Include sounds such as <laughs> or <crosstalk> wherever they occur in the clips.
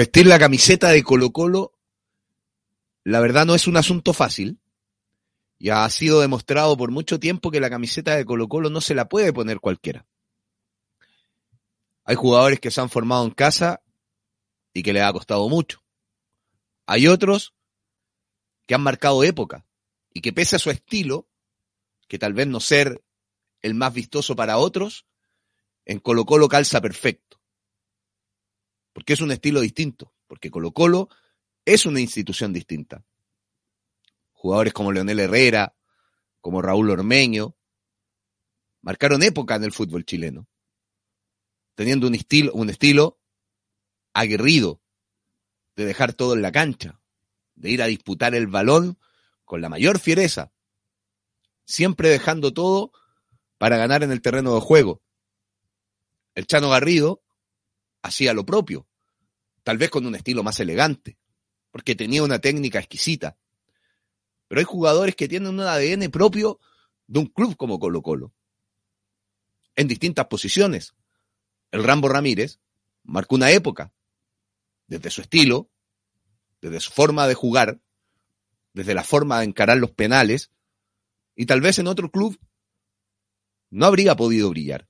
Vestir la camiseta de Colo Colo, la verdad no es un asunto fácil. Ya ha sido demostrado por mucho tiempo que la camiseta de Colo Colo no se la puede poner cualquiera. Hay jugadores que se han formado en casa y que les ha costado mucho. Hay otros que han marcado época y que pese a su estilo, que tal vez no ser el más vistoso para otros, en Colo Colo calza perfecto porque es un estilo distinto, porque Colo Colo es una institución distinta. Jugadores como Leonel Herrera, como Raúl Ormeño, marcaron época en el fútbol chileno, teniendo un estilo, un estilo aguerrido, de dejar todo en la cancha, de ir a disputar el balón con la mayor fiereza, siempre dejando todo para ganar en el terreno de juego. El Chano Garrido hacía lo propio, tal vez con un estilo más elegante, porque tenía una técnica exquisita. Pero hay jugadores que tienen un ADN propio de un club como Colo Colo, en distintas posiciones. El Rambo Ramírez marcó una época, desde su estilo, desde su forma de jugar, desde la forma de encarar los penales, y tal vez en otro club no habría podido brillar.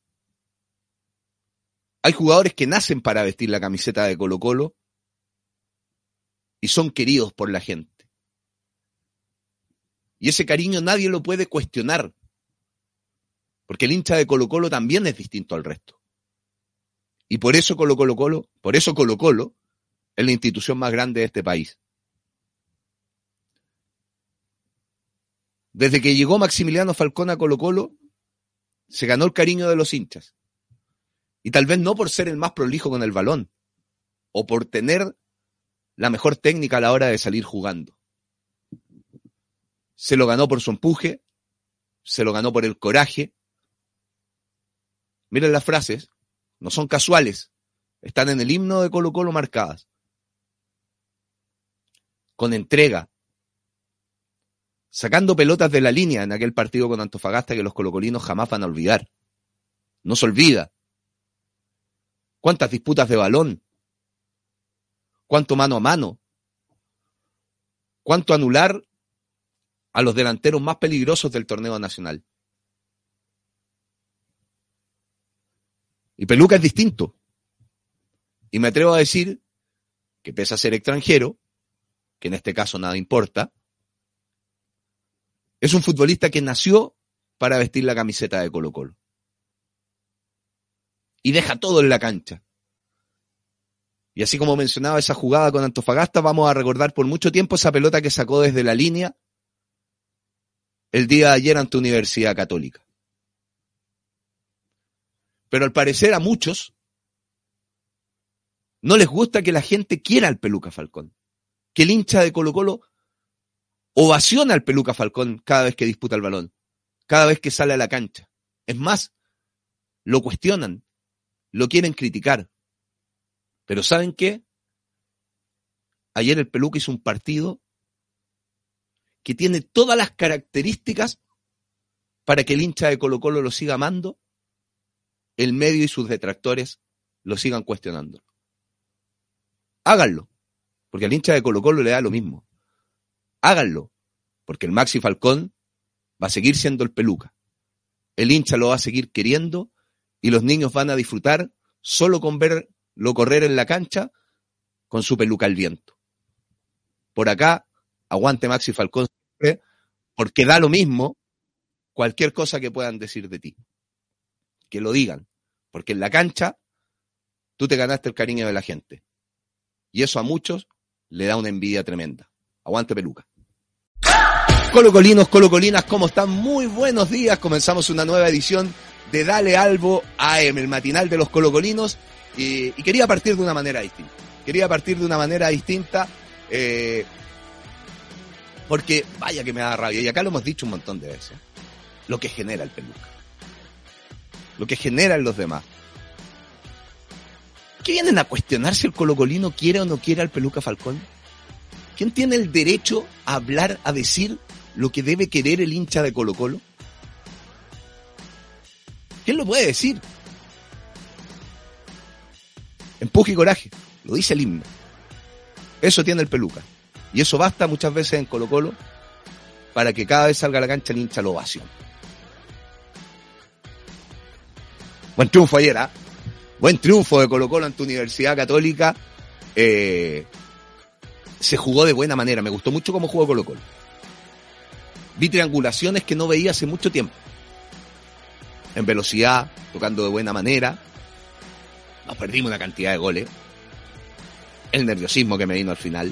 Hay jugadores que nacen para vestir la camiseta de Colo Colo y son queridos por la gente. Y ese cariño nadie lo puede cuestionar, porque el hincha de Colo Colo también es distinto al resto. Y por eso Colo Colo Colo, por eso Colo Colo es la institución más grande de este país. Desde que llegó Maximiliano Falcón a Colo Colo, se ganó el cariño de los hinchas. Y tal vez no por ser el más prolijo con el balón, o por tener la mejor técnica a la hora de salir jugando. Se lo ganó por su empuje, se lo ganó por el coraje. Miren las frases, no son casuales, están en el himno de Colo Colo marcadas. Con entrega, sacando pelotas de la línea en aquel partido con Antofagasta que los colocolinos jamás van a olvidar. No se olvida. ¿Cuántas disputas de balón? ¿Cuánto mano a mano? ¿Cuánto anular a los delanteros más peligrosos del torneo nacional? Y Peluca es distinto. Y me atrevo a decir que pese a ser extranjero, que en este caso nada importa, es un futbolista que nació para vestir la camiseta de Colo Colo y deja todo en la cancha. Y así como mencionaba esa jugada con Antofagasta, vamos a recordar por mucho tiempo esa pelota que sacó desde la línea el día de ayer ante Universidad Católica. Pero al parecer a muchos no les gusta que la gente quiera al Peluca Falcón. Que el hincha de Colo Colo ovaciona al Peluca Falcón cada vez que disputa el balón, cada vez que sale a la cancha. Es más, lo cuestionan, lo quieren criticar. Pero ¿saben qué? Ayer el Peluca hizo un partido que tiene todas las características para que el hincha de Colo Colo lo siga amando, el medio y sus detractores lo sigan cuestionando. Háganlo, porque al hincha de Colo Colo le da lo mismo. Háganlo, porque el Maxi Falcón va a seguir siendo el Peluca. El hincha lo va a seguir queriendo y los niños van a disfrutar solo con verlo correr en la cancha con su peluca al viento. Por acá, aguante Maxi Falcón, porque da lo mismo cualquier cosa que puedan decir de ti. Que lo digan, porque en la cancha tú te ganaste el cariño de la gente. Y eso a muchos le da una envidia tremenda. Aguante peluca. Colocolinos, colocolinas, ¿cómo están? Muy buenos días. Comenzamos una nueva edición de Dale Albo AM, el matinal de los colocolinos. Y, y quería partir de una manera distinta. Quería partir de una manera distinta. Eh, porque vaya que me da rabia. Y acá lo hemos dicho un montón de veces. Lo que genera el peluca. Lo que generan los demás. ¿Qué vienen a cuestionar si el colocolino quiere o no quiere al peluca Falcón? ¿Quién tiene el derecho a hablar, a decir lo que debe querer el hincha de Colo Colo? ¿Quién lo puede decir? Empuje y coraje, lo dice el himno. Eso tiene el peluca. Y eso basta muchas veces en Colo Colo para que cada vez salga a la cancha el hincha la ovación. Buen triunfo ayer, ¿ah? Buen triunfo de Colo Colo ante Universidad Católica. Eh, se jugó de buena manera. Me gustó mucho cómo jugó Colo Colo. Vi triangulaciones que no veía hace mucho tiempo. En velocidad, tocando de buena manera. Nos perdimos una cantidad de goles. El nerviosismo que me vino al final.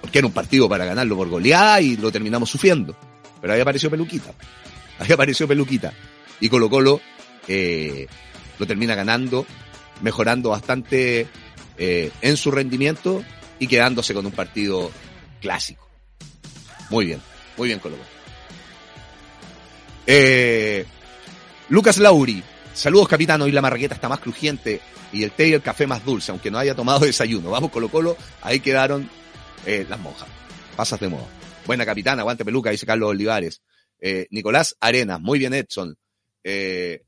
Porque era un partido para ganarlo por goleada y lo terminamos sufriendo. Pero ahí apareció Peluquita. Ahí apareció Peluquita. Y Colo Colo eh, lo termina ganando, mejorando bastante eh, en su rendimiento y quedándose con un partido clásico. Muy bien, muy bien Colo Colo. Eh, Lucas Lauri, saludos capitán, hoy la marraqueta está más crujiente y el té y el café más dulce, aunque no haya tomado <laughs> desayuno. Vamos Colo Colo, ahí quedaron eh, las monjas. Pasas de moda. Buena capitana, aguante peluca, dice Carlos Olivares. Eh, Nicolás Arenas, muy bien Edson. Eh,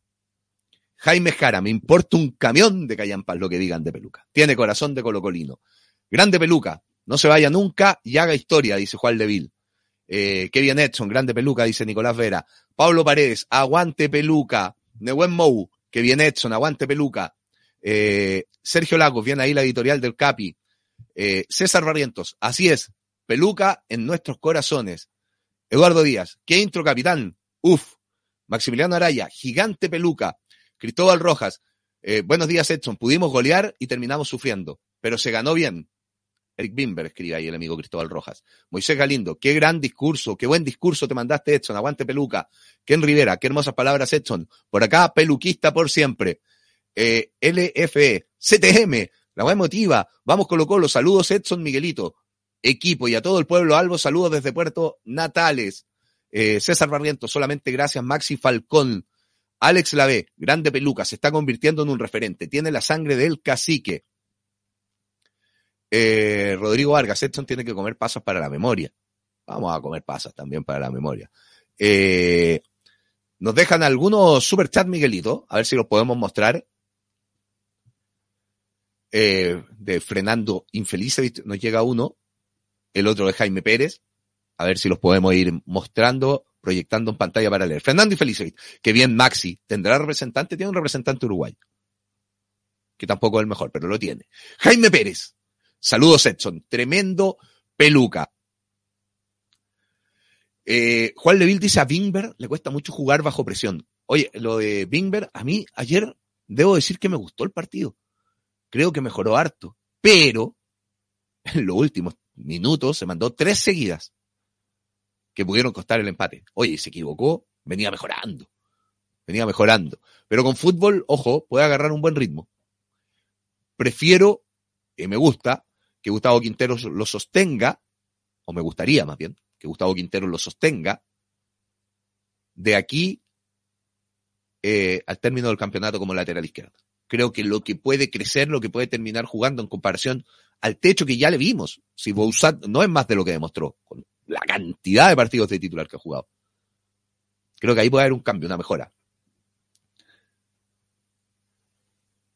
Jaime Jara, me importa un camión de Callampas lo que digan de peluca. Tiene corazón de colocolino. Grande peluca, no se vaya nunca y haga historia, dice Juan Leville. Eh, bien Edson, grande peluca, dice Nicolás Vera. Pablo Paredes, aguante peluca. Nehuen Mou, que bien Edson, aguante peluca. Eh, Sergio Lagos, viene ahí la editorial del Capi. Eh, César Barrientos, así es, peluca en nuestros corazones. Eduardo Díaz, qué intro capitán, uf. Maximiliano Araya, gigante peluca. Cristóbal Rojas, eh, buenos días Edson, pudimos golear y terminamos sufriendo, pero se ganó bien. Eric Bimber escribe ahí el amigo Cristóbal Rojas. Moisés Galindo, qué gran discurso, qué buen discurso te mandaste Edson, aguante peluca. Ken Rivera, qué hermosas palabras Edson. Por acá, peluquista por siempre. Eh, LFE, CTM, la más emotiva. Vamos Colo Colo. Saludos Edson Miguelito. Equipo y a todo el pueblo Albo. Saludos desde Puerto Natales. Eh, César Barrientos, solamente gracias. Maxi Falcón. Alex Lave, grande peluca, se está convirtiendo en un referente. Tiene la sangre del cacique. Eh, Rodrigo Vargas, Edson tiene que comer pasas para la memoria. Vamos a comer pasas también para la memoria. Eh, nos dejan algunos superchats, Miguelito, a ver si los podemos mostrar eh, de Frenando Infeliz, nos llega uno, el otro de Jaime Pérez, a ver si los podemos ir mostrando, proyectando en pantalla para leer. Fernando Infeliz, que bien Maxi, ¿tendrá representante? Tiene un representante uruguayo, que tampoco es el mejor, pero lo tiene. Jaime Pérez, saludos Edson, tremendo peluca. Eh, Juan Leville dice a Bingber le cuesta mucho jugar bajo presión. Oye, lo de Bingber, a mí ayer debo decir que me gustó el partido creo que mejoró harto, pero <laughs> en los últimos minutos se mandó tres seguidas que pudieron costar el empate. Oye, se equivocó, venía mejorando, venía mejorando. Pero con fútbol, ojo, puede agarrar un buen ritmo. Prefiero, y me gusta, que Gustavo Quintero lo sostenga, o me gustaría más bien, que Gustavo Quintero lo sostenga, de aquí eh, al término del campeonato como lateral izquierdo creo que lo que puede crecer, lo que puede terminar jugando en comparación al techo que ya le vimos. Si Bouzat no es más de lo que demostró, con la cantidad de partidos de titular que ha jugado. Creo que ahí puede haber un cambio, una mejora.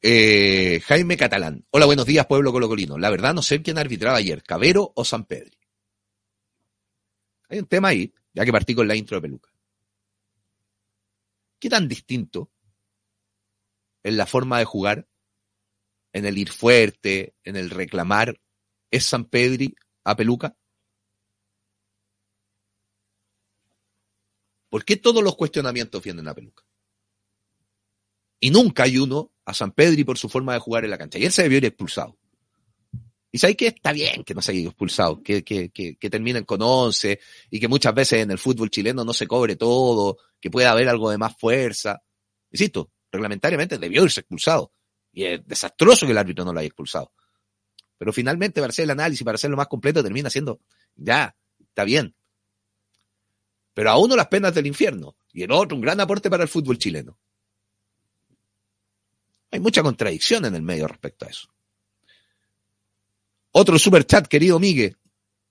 Eh, Jaime Catalán. Hola, buenos días, pueblo colocolino. La verdad no sé quién arbitraba ayer, Cabero o San Pedro. Hay un tema ahí, ya que partí con la intro de Peluca. ¿Qué tan distinto en la forma de jugar, en el ir fuerte, en el reclamar, es San Pedri a Peluca? ¿Por qué todos los cuestionamientos vienen a Peluca? Y nunca hay uno a San Pedri por su forma de jugar en la cancha. Y él se debió ir expulsado. Y sabéis que está bien que no se haya expulsado, que, que, que, que, terminen con 11 y que muchas veces en el fútbol chileno no se cobre todo, que pueda haber algo de más fuerza. Insisto, reglamentariamente debió irse expulsado. Y es desastroso que el árbitro no lo haya expulsado. Pero finalmente, para hacer el análisis, para hacerlo más completo, termina siendo, ya, está bien. Pero a uno las penas del infierno y el otro un gran aporte para el fútbol chileno. Hay mucha contradicción en el medio respecto a eso. Otro super chat, querido Miguel,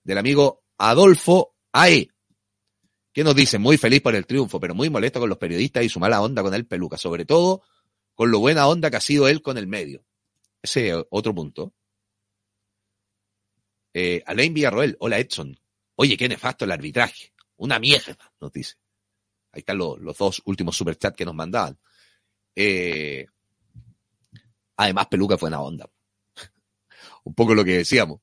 del amigo Adolfo AE, que nos dice, muy feliz por el triunfo, pero muy molesto con los periodistas y su mala onda con el peluca, sobre todo con lo buena onda que ha sido él con el medio. Ese otro punto. Eh, Alain Villarroel, hola Edson. Oye, qué nefasto el arbitraje. Una mierda, nos dice. Ahí están los dos últimos superchats que nos mandaban. Eh, además, Peluca fue una onda. <laughs> Un poco lo que decíamos.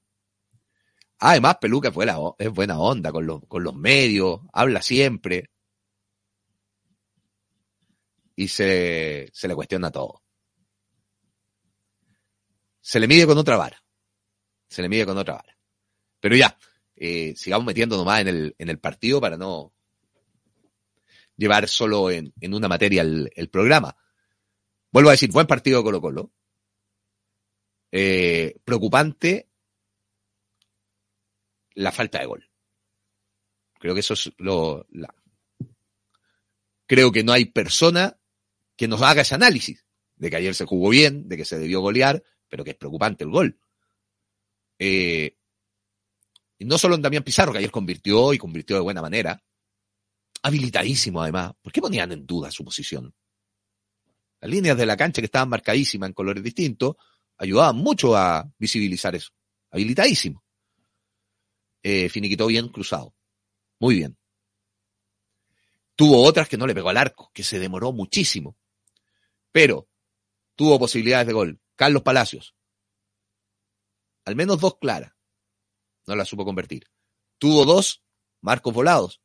Además, Peluca fue la, es buena onda con los, con los medios, habla siempre. Y se, se le cuestiona todo. Se le mide con otra vara. Se le mide con otra vara. Pero ya, eh, sigamos metiéndonos más en el, en el partido para no llevar solo en, en una materia el, el, programa. Vuelvo a decir, buen partido Colo Colo. Eh, preocupante la falta de gol. Creo que eso es lo... Creo que no hay persona que nos haga ese análisis de que ayer se jugó bien, de que se debió golear, pero que es preocupante el gol. Eh, y no solo en Damián Pizarro, que ayer convirtió y convirtió de buena manera, habilitadísimo además. ¿Por qué ponían en duda su posición? Las líneas de la cancha que estaban marcadísimas en colores distintos ayudaban mucho a visibilizar eso. Habilitadísimo. Eh, finiquitó bien cruzado. Muy bien. Tuvo otras que no le pegó al arco, que se demoró muchísimo. Pero tuvo posibilidades de gol. Carlos Palacios. Al menos dos claras no la supo convertir. Tuvo dos marcos volados,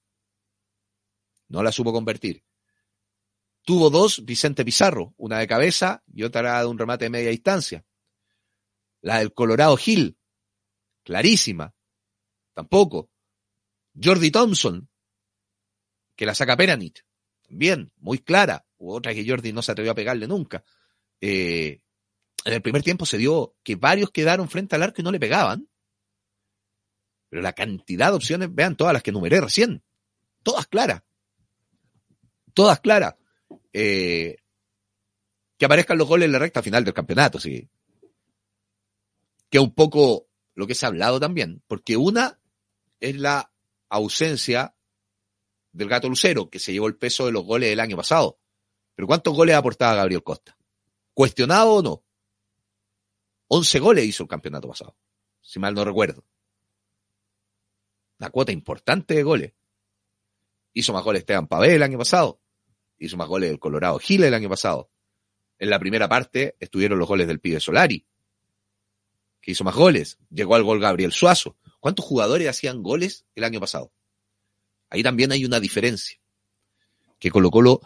no la supo convertir. Tuvo dos Vicente Pizarro, una de cabeza y otra de un remate de media distancia. La del Colorado Gil, clarísima, tampoco. Jordi Thompson, que la saca Peranich, también, muy clara. Hubo otra que Jordi no se atrevió a pegarle nunca. Eh, en el primer tiempo se dio que varios quedaron frente al arco y no le pegaban. Pero la cantidad de opciones, vean todas las que numeré recién. Todas claras. Todas claras. Eh, que aparezcan los goles en la recta final del campeonato, sí. Que un poco lo que se ha hablado también, porque una es la ausencia del gato Lucero, que se llevó el peso de los goles del año pasado. Pero ¿cuántos goles ha aportado Gabriel Costa? ¿Cuestionado o no? 11 goles hizo el campeonato pasado, si mal no recuerdo una cuota importante de goles. Hizo más goles Esteban Pavel el año pasado. Hizo más goles el Colorado Gil el año pasado. En la primera parte estuvieron los goles del pibe Solari, que hizo más goles. Llegó al gol Gabriel Suazo. ¿Cuántos jugadores hacían goles el año pasado? Ahí también hay una diferencia. Que Colo Colo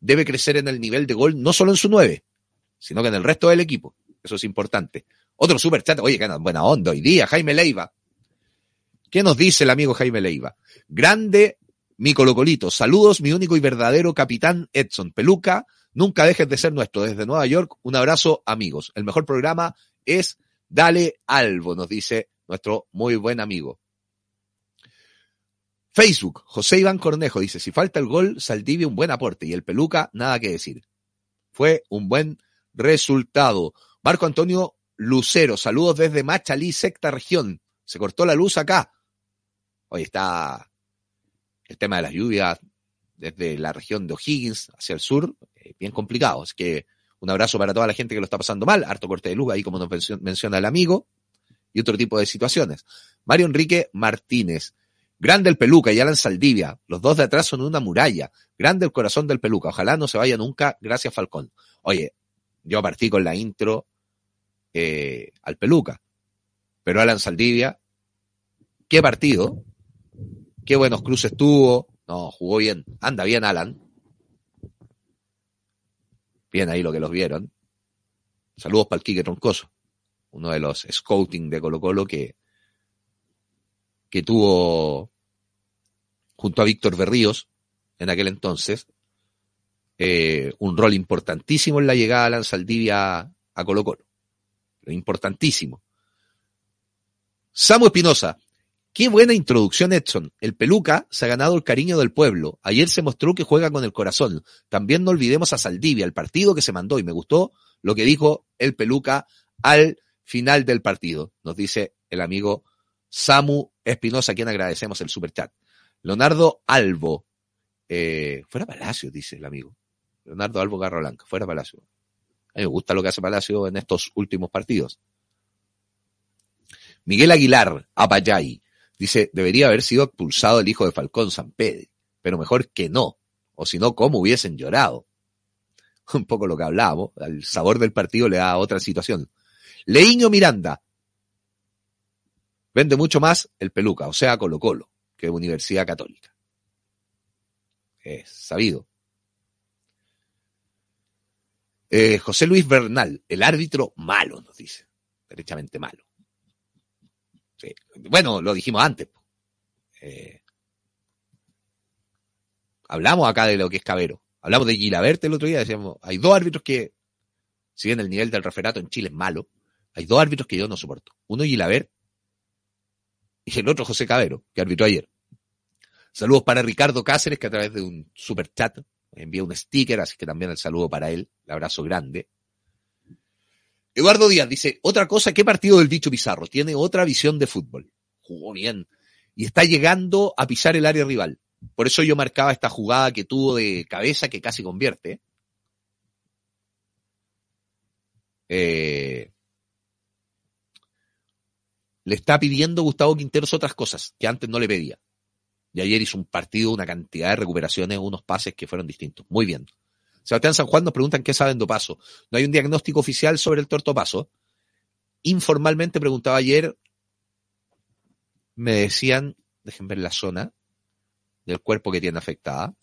debe crecer en el nivel de gol, no solo en su nueve, sino que en el resto del equipo. Eso es importante. Otro super chat, oye, que buena onda hoy día, Jaime Leiva. ¿Qué nos dice el amigo Jaime Leiva? Grande mi colocolito. Saludos, mi único y verdadero capitán Edson Peluca. Nunca dejes de ser nuestro. Desde Nueva York, un abrazo, amigos. El mejor programa es Dale Albo, nos dice nuestro muy buen amigo. Facebook, José Iván Cornejo dice, si falta el gol, Saldivia un buen aporte y el Peluca, nada que decir. Fue un buen resultado. Marco Antonio Lucero, saludos desde Machalí, sexta región. Se cortó la luz acá. Hoy está el tema de las lluvias desde la región de O'Higgins hacia el sur, eh, bien complicado. Es que un abrazo para toda la gente que lo está pasando mal, harto corte de luz ahí como nos menciona el amigo, y otro tipo de situaciones. Mario Enrique Martínez, grande el Peluca y Alan Saldivia, los dos de atrás son una muralla, grande el corazón del Peluca, ojalá no se vaya nunca, gracias Falcón. Oye, yo partí con la intro eh, al Peluca, pero Alan Saldivia, qué partido, qué buenos cruces tuvo. No, jugó bien. Anda bien, Alan. Bien ahí lo que los vieron. Saludos para el Quique Troncoso. uno de los scouting de Colo Colo que, que tuvo junto a Víctor Berríos en aquel entonces, eh, un rol importantísimo en la llegada de Lanzaldivia a Colo Colo. Importantísimo. Samu Espinosa. Qué buena introducción, Edson. El peluca se ha ganado el cariño del pueblo. Ayer se mostró que juega con el corazón. También no olvidemos a Saldivia, el partido que se mandó, y me gustó lo que dijo el peluca al final del partido. Nos dice el amigo Samu Espinosa, a quien agradecemos el superchat. Leonardo Albo. Eh, fuera Palacio, dice el amigo. Leonardo Albo Garra Blanca, fuera Palacio. A mí me gusta lo que hace Palacio en estos últimos partidos. Miguel Aguilar, Apayay, dice, debería haber sido expulsado el hijo de Falcón San Pedro, pero mejor que no, o si no, ¿cómo hubiesen llorado? <laughs> Un poco lo que hablábamos, el sabor del partido le da otra situación. Leiño Miranda, vende mucho más el peluca, o sea, Colo Colo, que Universidad Católica. Es sabido. Eh, José Luis Bernal, el árbitro malo, nos dice. Derechamente malo. Bueno, lo dijimos antes. Eh, hablamos acá de lo que es Cabero. Hablamos de Gilabert el otro día. Decíamos, hay dos árbitros que, si bien el nivel del referato en Chile es malo, hay dos árbitros que yo no soporto. Uno Gilabert y el otro José Cabero, que arbitró ayer. Saludos para Ricardo Cáceres, que a través de un super chat envía un sticker, así que también el saludo para él, el abrazo grande. Eduardo Díaz dice, otra cosa, ¿qué partido del bicho Pizarro? Tiene otra visión de fútbol. Jugó bien. Y está llegando a pisar el área rival. Por eso yo marcaba esta jugada que tuvo de cabeza que casi convierte. Eh, le está pidiendo Gustavo Quinteros otras cosas que antes no le pedía. Y ayer hizo un partido, una cantidad de recuperaciones, unos pases que fueron distintos. Muy bien. Sebastián San Juan nos preguntan qué saben Paso. No hay un diagnóstico oficial sobre el tortopaso. Informalmente preguntaba ayer, me decían, dejen ver la zona del cuerpo que tiene afectada,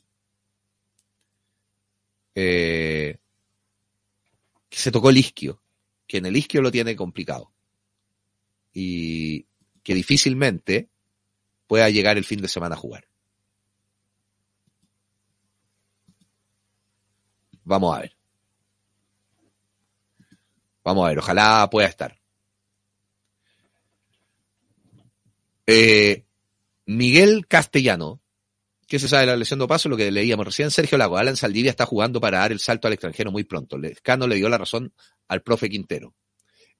eh, que se tocó el isquio, que en el isquio lo tiene complicado y que difícilmente pueda llegar el fin de semana a jugar. Vamos a ver. Vamos a ver, ojalá pueda estar. Eh, Miguel Castellano, ¿qué se sabe de la lesión de paso? Lo que leíamos recién, Sergio Lago, Alan Saldivia está jugando para dar el salto al extranjero muy pronto. Lescano le dio la razón al profe Quintero.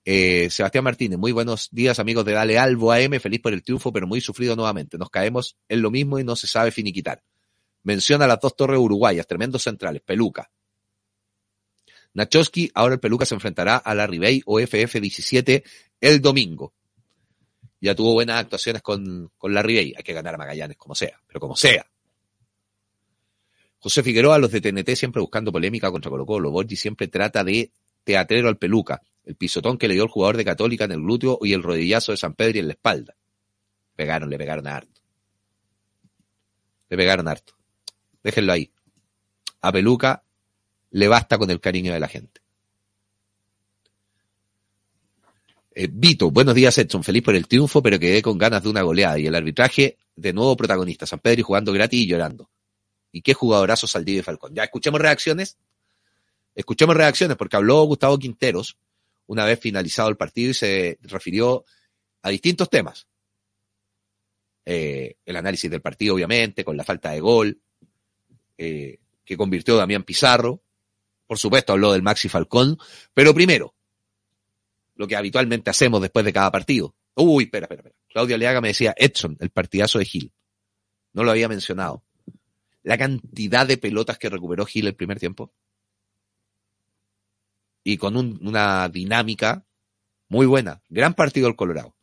Eh, Sebastián Martínez, muy buenos días amigos de Dale Albo AM, feliz por el triunfo, pero muy sufrido nuevamente. Nos caemos en lo mismo y no se sabe finiquitar. Menciona las dos torres uruguayas, tremendos centrales, Peluca, Nachowski, ahora el Peluca se enfrentará a la Ribey o FF17 el domingo. Ya tuvo buenas actuaciones con, con la Ribey. Hay que ganar a Magallanes como sea, pero como sea. José Figueroa, los de TNT siempre buscando polémica contra Colo Colo. Borgi siempre trata de teatrero al Peluca. El pisotón que le dio el jugador de Católica en el glúteo y el rodillazo de San Pedro en la espalda. Pegaron, le pegaron a harto. Le pegaron harto. Déjenlo ahí. A Peluca le basta con el cariño de la gente. Eh, Vito, buenos días Edson, feliz por el triunfo, pero quedé con ganas de una goleada y el arbitraje de nuevo protagonista, San Pedro y jugando gratis y llorando. Y qué jugadorazo Saldivia y Falcón. Ya escuchemos reacciones. Escuchemos reacciones porque habló Gustavo Quinteros una vez finalizado el partido y se refirió a distintos temas. Eh, el análisis del partido, obviamente, con la falta de gol eh, que convirtió Damián Pizarro, por supuesto, habló del Maxi Falcón, pero primero, lo que habitualmente hacemos después de cada partido. Uy, espera, espera, espera. Claudia Leaga me decía, Edson, el partidazo de Gil. No lo había mencionado. La cantidad de pelotas que recuperó Gil el primer tiempo. Y con una dinámica muy buena. Gran partido el Colorado.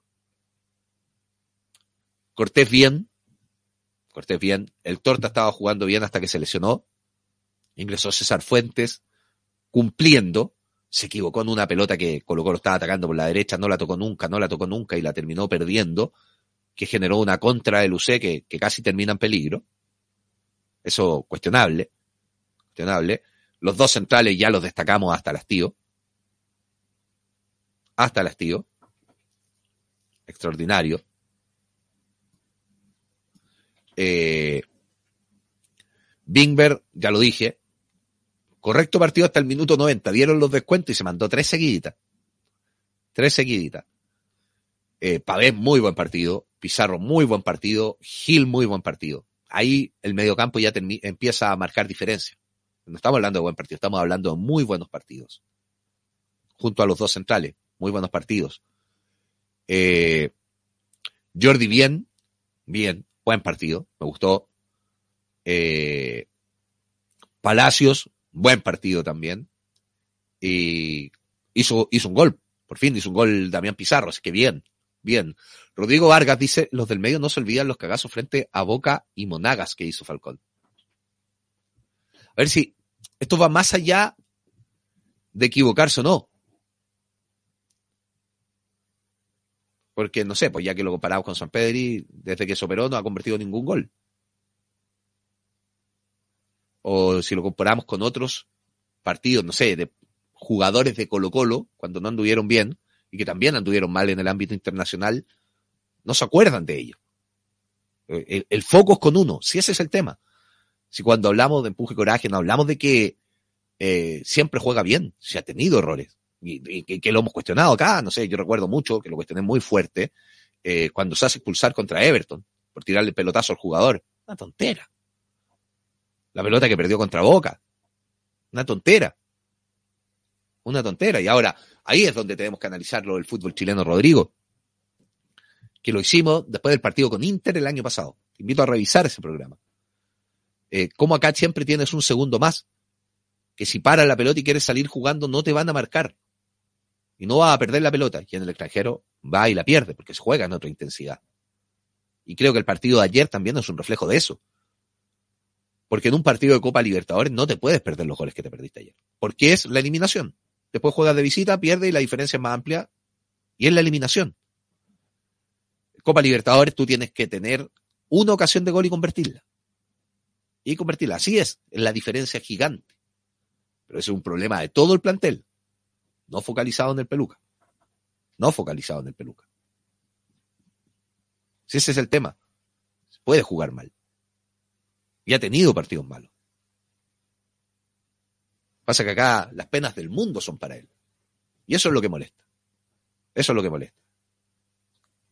Cortés bien. Cortés bien. El Torta estaba jugando bien hasta que se lesionó. Ingresó César Fuentes cumpliendo, se equivocó en una pelota que Colo Colo estaba atacando por la derecha, no la tocó nunca, no la tocó nunca y la terminó perdiendo, que generó una contra de Lucé que, que casi termina en peligro. Eso cuestionable, cuestionable. Los dos centrales ya los destacamos hasta el hastío. hasta el hastío. Extraordinario. Eh, Bingber, ya lo dije, correcto partido hasta el minuto 90. Dieron los descuentos y se mandó tres seguiditas. Tres seguiditas. Eh, Pavés, muy buen partido. Pizarro, muy buen partido. Gil, muy buen partido. Ahí el mediocampo ya empieza a marcar diferencia. No estamos hablando de buen partido, estamos hablando de muy buenos partidos. Junto a los dos centrales, muy buenos partidos. Eh, Jordi, bien, bien, buen partido, me gustó. Eh, Palacios, buen partido también. Y hizo, hizo un gol, por fin hizo un gol Damián Pizarro, así que bien, bien. Rodrigo Vargas dice, los del medio no se olvidan los cagazos frente a Boca y Monagas que hizo Falcón. A ver si esto va más allá de equivocarse o no. Porque no sé, pues ya que lo comparamos con San Pedri, desde que se operó no ha convertido ningún gol. O si lo comparamos con otros partidos, no sé, de jugadores de Colo Colo, cuando no anduvieron bien, y que también anduvieron mal en el ámbito internacional, no se acuerdan de ello. El, el foco es con uno, si ese es el tema. Si cuando hablamos de empuje y coraje, no hablamos de que eh, siempre juega bien, si ha tenido errores. Y, que lo hemos cuestionado acá, no sé, yo recuerdo mucho que lo cuestioné muy fuerte eh, cuando se hace expulsar contra Everton por tirarle pelotazo al jugador. Una tontera. La pelota que perdió contra Boca. Una tontera. Una tontera. Y ahora, ahí es donde tenemos que analizarlo el fútbol chileno, Rodrigo. Que lo hicimos después del partido con Inter el año pasado. Te invito a revisar ese programa. Eh, como acá siempre tienes un segundo más. Que si para la pelota y quieres salir jugando, no te van a marcar y no va a perder la pelota. Y en el extranjero va y la pierde porque se juega en otra intensidad. Y creo que el partido de ayer también es un reflejo de eso. Porque en un partido de Copa Libertadores no te puedes perder los goles que te perdiste ayer. Porque es la eliminación. Después juegas de visita, pierde y la diferencia es más amplia. Y es la eliminación. Copa Libertadores tú tienes que tener una ocasión de gol y convertirla. Y convertirla. Así es. La diferencia es gigante. Pero ese es un problema de todo el plantel. No focalizado en el peluca. No focalizado en el peluca. Si ese es el tema, puede jugar mal. Y ha tenido partidos malos. Pasa que acá las penas del mundo son para él. Y eso es lo que molesta. Eso es lo que molesta.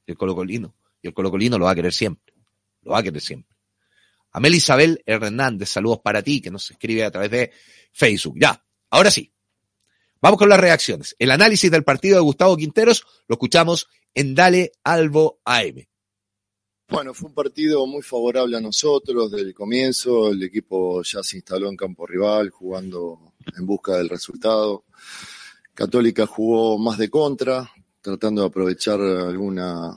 El colocolino. Y el colocolino lo va a querer siempre. Lo va a querer siempre. Amel Isabel Hernández, saludos para ti, que nos escribe a través de Facebook. Ya, ahora sí. Vamos con las reacciones. El análisis del partido de Gustavo Quinteros lo escuchamos en Dale Albo AM. Bueno, fue un partido muy favorable a nosotros desde el comienzo. El equipo ya se instaló en campo rival, jugando en busca del resultado. Católica jugó más de contra, tratando de aprovechar alguna,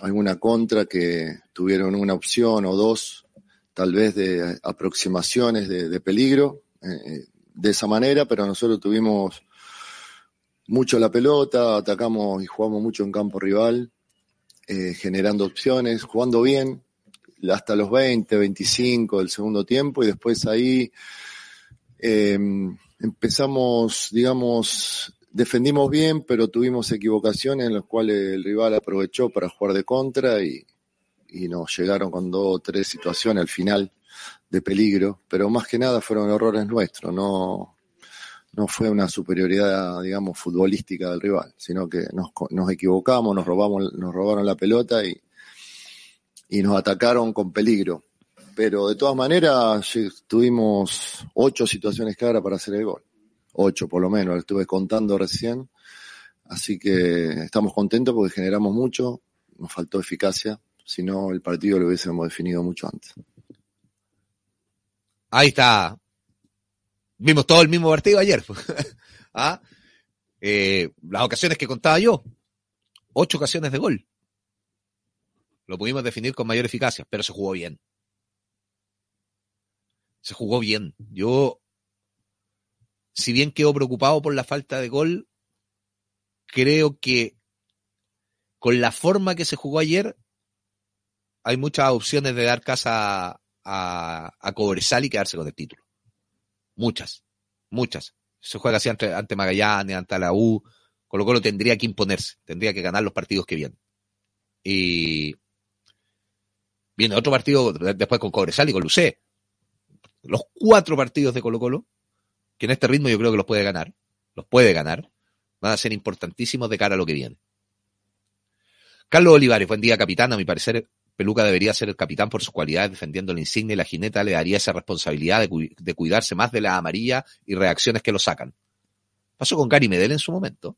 alguna contra que tuvieron una opción o dos, tal vez de aproximaciones de, peligro. Eh, de esa manera, pero nosotros tuvimos mucho la pelota, atacamos y jugamos mucho en campo rival, eh, generando opciones, jugando bien hasta los 20, 25 del segundo tiempo y después ahí em, empezamos, digamos, defendimos bien, pero tuvimos equivocaciones en las cuales el rival aprovechó para jugar de contra y, y nos llegaron con dos o tres situaciones al final de peligro, pero más que nada fueron errores nuestros, no, no fue una superioridad, digamos, futbolística del rival, sino que nos, nos equivocamos, nos robamos, nos robaron la pelota y, y nos atacaron con peligro. Pero de todas maneras tuvimos ocho situaciones claras para hacer el gol. Ocho por lo menos, lo estuve contando recién. Así que estamos contentos porque generamos mucho, nos faltó eficacia, si no el partido lo hubiésemos definido mucho antes. Ahí está Vimos todo el mismo partido ayer. <laughs> ¿Ah? Eh, las ocasiones que contaba yo, ocho ocasiones de gol. Lo pudimos definir con mayor eficacia, pero se jugó bien. Se jugó bien. Yo, si bien quedo preocupado por la falta de gol, creo que con la forma que se jugó ayer, hay muchas opciones de dar casa a, a Cobresal y quedarse con el título. Muchas, muchas. Se juega así ante, ante Magallanes, ante la U, Colo Colo tendría que imponerse, tendría que ganar los partidos que vienen. Y viene otro partido después con Cobresal y con Lucé. Los cuatro partidos de Colo Colo, que en este ritmo yo creo que los puede ganar, los puede ganar, van a ser importantísimos de cara a lo que viene. Carlos Olivares, buen día capitán, a mi parecer Peluca debería ser el capitán por sus cualidades defendiendo la insignia y la jineta le daría esa responsabilidad de, cuidarse más de la amarilla y reacciones que lo sacan. Pasó con Gary Medel en su momento.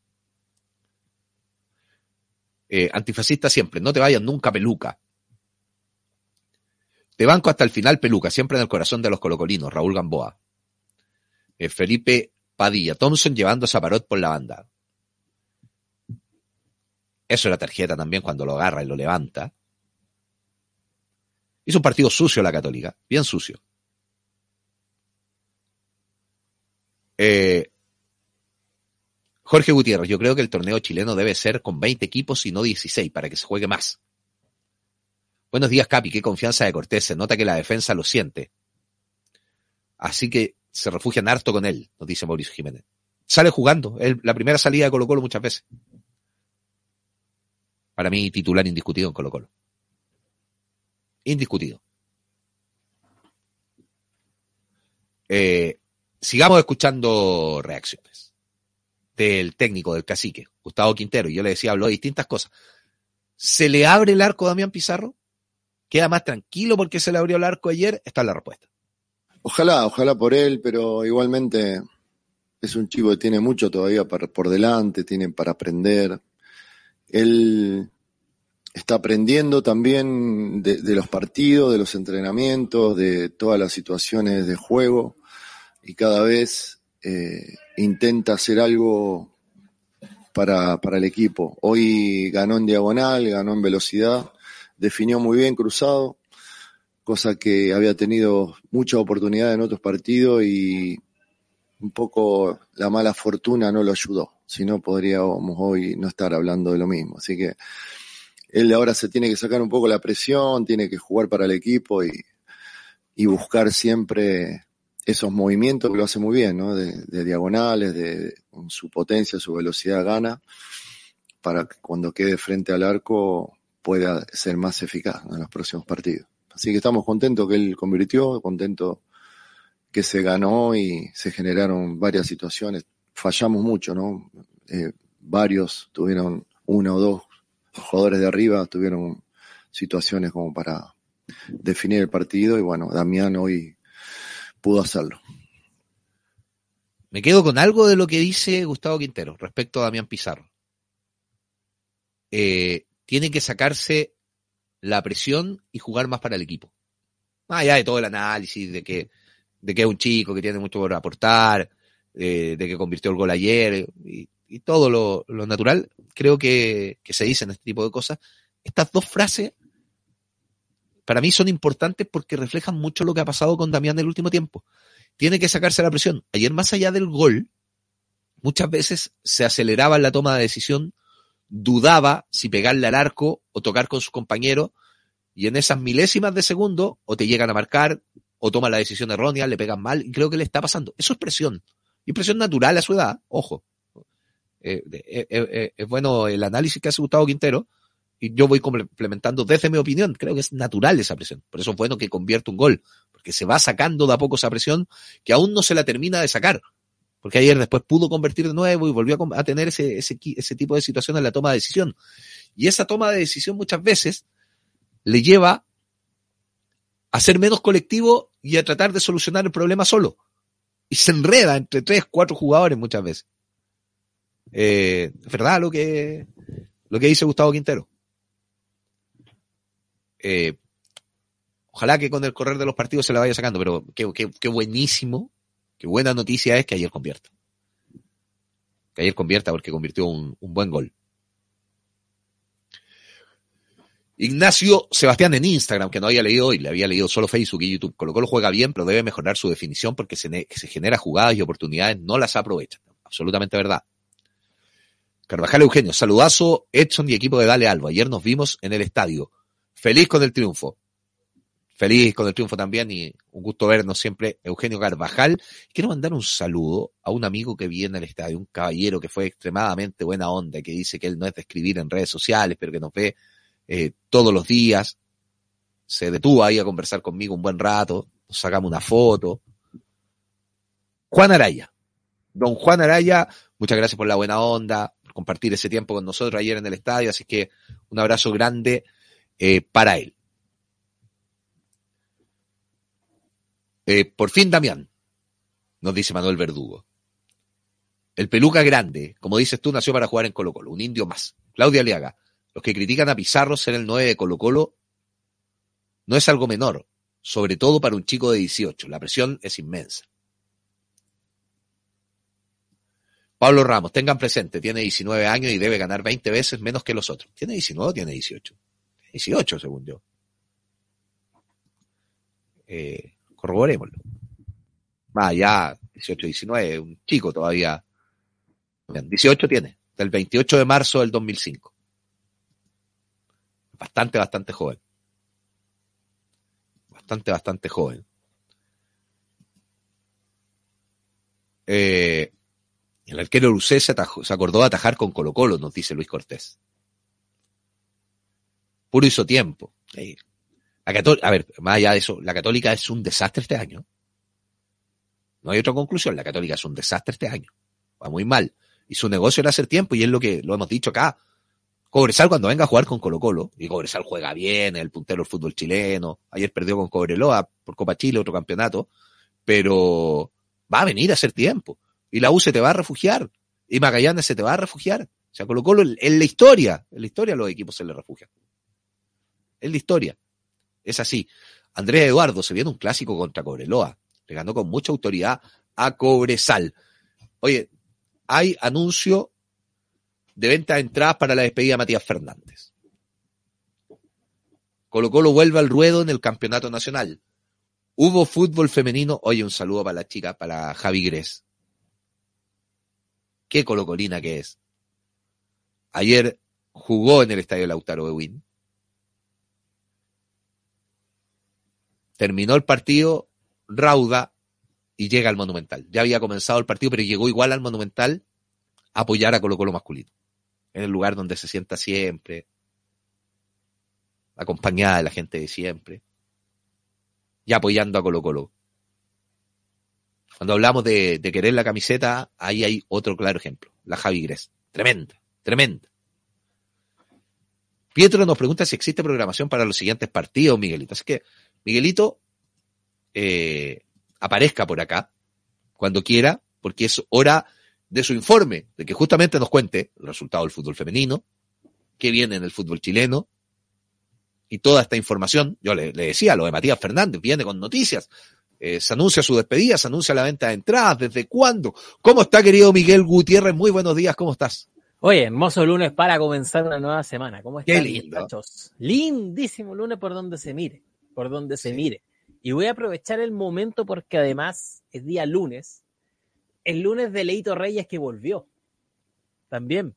Eh, antifascista siempre, no te vayas nunca peluca. Te banco hasta el final peluca, siempre en el corazón de los colocolinos, Raúl Gamboa. Eh, Felipe Padilla, Thompson llevando a Zaparot por la banda. Eso es la tarjeta también cuando lo agarra y lo levanta. Hizo un partido sucio la Católica, bien sucio. Eh, Jorge Gutiérrez, yo creo que el torneo chileno debe ser con 20 equipos y no 16 para que se juegue más. Buenos días, Capi. Qué confianza de Cortés. Se nota que la defensa lo siente. Así que se refugian harto con él, nos dice Mauricio Jiménez. Sale jugando. Él, la primera salida de Colo Colo muchas veces. Para mí, titular indiscutido en Colo Colo. Indiscutido. Eh, sigamos escuchando reacciones del técnico, del cacique, Gustavo Quintero. Y yo le decía, habló de distintas cosas. ¿Se le abre el arco a Damián Pizarro? ¿Queda más tranquilo porque se le abrió el arco ayer? Está la respuesta. Ojalá, ojalá por él, pero igualmente es un chico que tiene mucho todavía por delante, tiene para aprender. Él está aprendiendo también de, los partidos, de los entrenamientos, de todas las situaciones de juego y cada vez eh, intenta hacer algo para, para el equipo. Hoy ganó en diagonal, ganó en velocidad, definió muy bien cruzado, cosa que había tenido mucha oportunidad en otros partidos y un poco la mala fortuna no lo ayudó. Si no, podríamos hoy no estar hablando de lo mismo. Así que él ahora se tiene que sacar un poco la presión, tiene que jugar para el equipo y, buscar siempre esos movimientos que lo hace muy bien, ¿no? De, de diagonales, de, con su potencia, su velocidad gana, para que cuando quede frente al arco pueda ser más eficaz en los próximos partidos. Así que estamos contentos que él convirtió, contentos que se ganó y se generaron varias situaciones. Fallamos mucho, ¿no? Eh, varios tuvieron uno o dos jugadores de arriba, tuvieron situaciones como para definir el partido y bueno, Damián hoy pudo hacerlo. Me quedo con algo de lo que dice Gustavo Quintero respecto a Damián Pizarro. Eh, tiene que sacarse la presión y jugar más para el equipo. Más allá de todo el análisis de que, de que es un chico que tiene mucho por aportar, eh, de que convirtió el gol ayer y todo lo, natural, creo que, se dicen este tipo de cosas. Estas dos frases para mí son importantes porque reflejan mucho lo que ha pasado con Damián en el último tiempo. Tiene que sacarse la presión. Ayer, más allá del gol, muchas veces se aceleraba en la toma de decisión, dudaba si pegarle al arco o tocar con su compañero, y en esas milésimas de segundo, o te llegan a marcar, o toma la decisión errónea, le pegan mal, y creo que le está pasando. Eso es presión. Y presión natural a su edad, ojo. Eh, eh, eh, es bueno el análisis que hace Gustavo Quintero, y yo voy complementando desde mi opinión. Creo que es natural esa presión. Por eso es bueno que convierta un gol, porque se va sacando de a poco esa presión que aún no se la termina de sacar. Porque ayer después pudo convertir de nuevo y volvió a, tener ese, ese, ese tipo de situación en la toma de decisión. Y esa toma de decisión muchas veces le lleva a ser menos colectivo y a tratar de solucionar el problema solo. Y se enreda entre tres, cuatro jugadores muchas veces. Eh, verdad lo que, lo que dice Gustavo Quintero. Eh, ojalá que con el correr de los partidos se la vaya sacando, pero qué, buenísimo, qué buena noticia es que ayer convierta. Que ayer convierta porque convirtió un, buen gol. Ignacio Sebastián en Instagram, que no había leído hoy, le había leído solo Facebook y YouTube. Colocó lo juega bien, pero debe mejorar su definición porque se, se genera jugadas y oportunidades, no las aprovecha. Absolutamente verdad. Carvajal Eugenio, saludazo, Edson y equipo de Dale Alba. Ayer nos vimos en el estadio. Feliz con el triunfo. feliz con el triunfo también y un gusto vernos siempre, Eugenio Carvajal. Quiero mandar un saludo a un amigo que viene al estadio, un caballero que fue extremadamente buena onda, que dice que él no es de escribir en redes sociales, pero que nos ve eh, todos los días. Se detuvo ahí a conversar conmigo un buen rato, nos sacamos una foto. Juan Araya. Don Juan Araya, muchas gracias por la buena onda, compartir ese tiempo con nosotros ayer en el estadio, así que un abrazo grande eh, para él. Eh, por fin, Damián, nos dice Manuel Verdugo. El peluca grande, como dices tú, nació para jugar en Colo Colo, un indio más. Claudia Aliaga, los que critican a Pizarro ser el 9 de Colo Colo no es algo menor, sobre todo para un chico de 18. La presión es inmensa. Pablo Ramos, tengan presente, tiene 19 años y debe ganar 20 veces menos que los otros. ¿Tiene 19 o tiene 18? 18, según yo. Eh, corroborémoslo. Más ya, 18, 19, un chico todavía. 18 tiene, del 28 de marzo del 2005. Bastante, bastante joven. Bastante, bastante joven. Eh, el arquero Lucé se, se, acordó de atajar con Colo Colo, nos dice Luis Cortés. Puro hizo tiempo. Eh, a ver, más allá de eso, la católica es un desastre este año. No hay otra conclusión, la católica es un desastre este año. Va muy mal. Y su negocio era hacer tiempo, y es lo que lo hemos dicho acá. Cobresal cuando venga a jugar con Colo Colo, y Cobresal juega bien, el puntero del fútbol chileno, ayer perdió con Cobreloa por Copa Chile, otro campeonato, pero va a venir a hacer tiempo. Y la U se te va a refugiar, y Magallanes se te va a refugiar. O sea, Colo en la historia, en la historia los equipos se le refugian. Es la historia. Es así. Andrés Eduardo se viene un clásico contra Cobreloa. Le ganó con mucha autoridad a Cobresal. Oye, hay anuncio de venta de entradas para la despedida de Matías Fernández. Colo Colo vuelve al ruedo en el campeonato nacional. Hubo fútbol femenino. Oye, un saludo para la chica, para Javi Gres. Qué colocolina que es. Ayer jugó en el estadio Lautaro de Win. terminó el partido, rauda y llega al Monumental. Ya había comenzado el partido, pero llegó igual al Monumental a apoyar a Colo Colo masculino. En el lugar donde se sienta siempre, acompañada de la gente de siempre, y apoyando a Colo Colo. Cuando hablamos de, querer la camiseta, ahí hay otro claro ejemplo, la Javi Gres. Tremenda, tremenda. Pietro nos pregunta si existe programación para los siguientes partidos, Miguelito. Así que Miguelito, eh, aparezca por acá cuando quiera, porque es hora de su informe, de que justamente nos cuente el resultado del fútbol femenino, qué viene en el fútbol chileno, y toda esta información, yo le, le decía, lo de Matías Fernández, viene con noticias, eh, se anuncia su despedida, se anuncia la venta de entradas, ¿desde cuándo? ¿Cómo está querido Miguel Gutiérrez? Muy buenos días, ¿cómo estás? Oye, hermoso lunes para comenzar una nueva semana. ¿Cómo están, Qué lindo. muchachos? Lindísimo lunes por donde se mire por donde se mire. Y voy a aprovechar el momento porque además es día lunes. El lunes de Leito Reyes que volvió. También.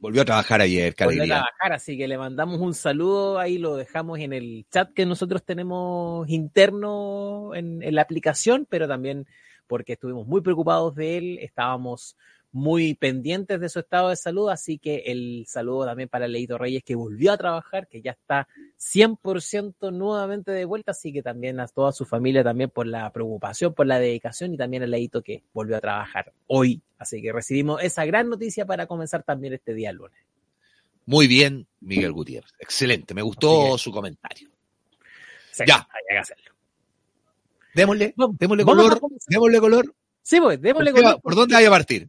Volvió a trabajar ayer, qué Volvió a trabajar, así que le mandamos un saludo. Ahí lo dejamos en el chat que nosotros tenemos interno en, en la aplicación, pero también porque estuvimos muy preocupados de él. Estábamos muy pendientes de su estado de salud, así que el saludo también para Leito Reyes que volvió a trabajar, que ya está 100% nuevamente de vuelta, así que también a toda su familia también por la preocupación, por la dedicación y también a Leito que volvió a trabajar hoy. Así que recibimos esa gran noticia para comenzar también este día lunes. Muy bien, Miguel Gutiérrez. Excelente, me gustó su comentario. Sí, Ya. hay que hacerlo. Démosle, démosle color, démosle color. Sí, pues, démosle ¿Por, qué- color ¿Por dónde hay a partir?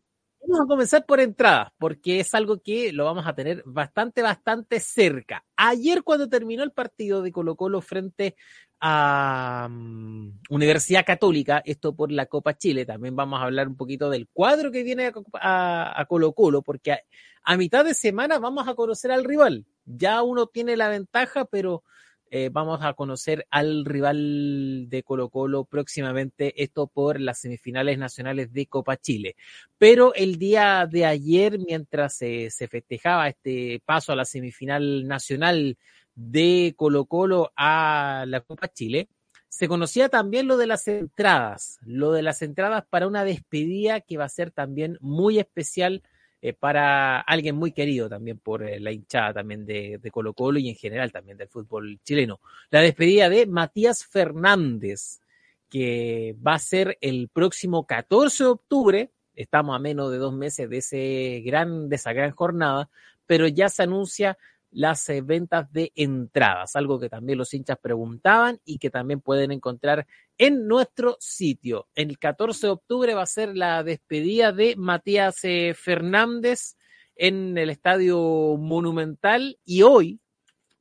Vamos a comenzar por entradas, porque es algo que lo vamos a tener bastante, bastante cerca. Ayer cuando terminó el partido de Colo Colo frente a mm, Universidad Católica, esto por la Copa Chile, también vamos a hablar un poquito del cuadro que viene a, Colo Colo, porque a, a mitad de semana vamos a conocer al rival. Ya uno tiene la ventaja, pero eh, vamos a conocer al rival de Colo Colo próximamente, esto por las semifinales nacionales de Copa Chile. Pero el día de ayer, mientras se, se festejaba este paso a la semifinal nacional de Colo Colo a la Copa Chile, se conocía también lo de las entradas, lo de las entradas para una despedida que va a ser también muy especial eh, para alguien muy querido también por eh, la hinchada también de, de, Colo Colo y en general también del fútbol chileno. La despedida de Matías Fernández, que va a ser el próximo 14 de octubre. Estamos a menos de dos meses de, ese gran, de esa gran jornada, pero ya se anuncia las eh, ventas de entradas, algo que también los hinchas preguntaban y que también pueden encontrar en nuestro sitio. El 14 de octubre va a ser la despedida de Matías eh, Fernández en el Estadio Monumental y hoy,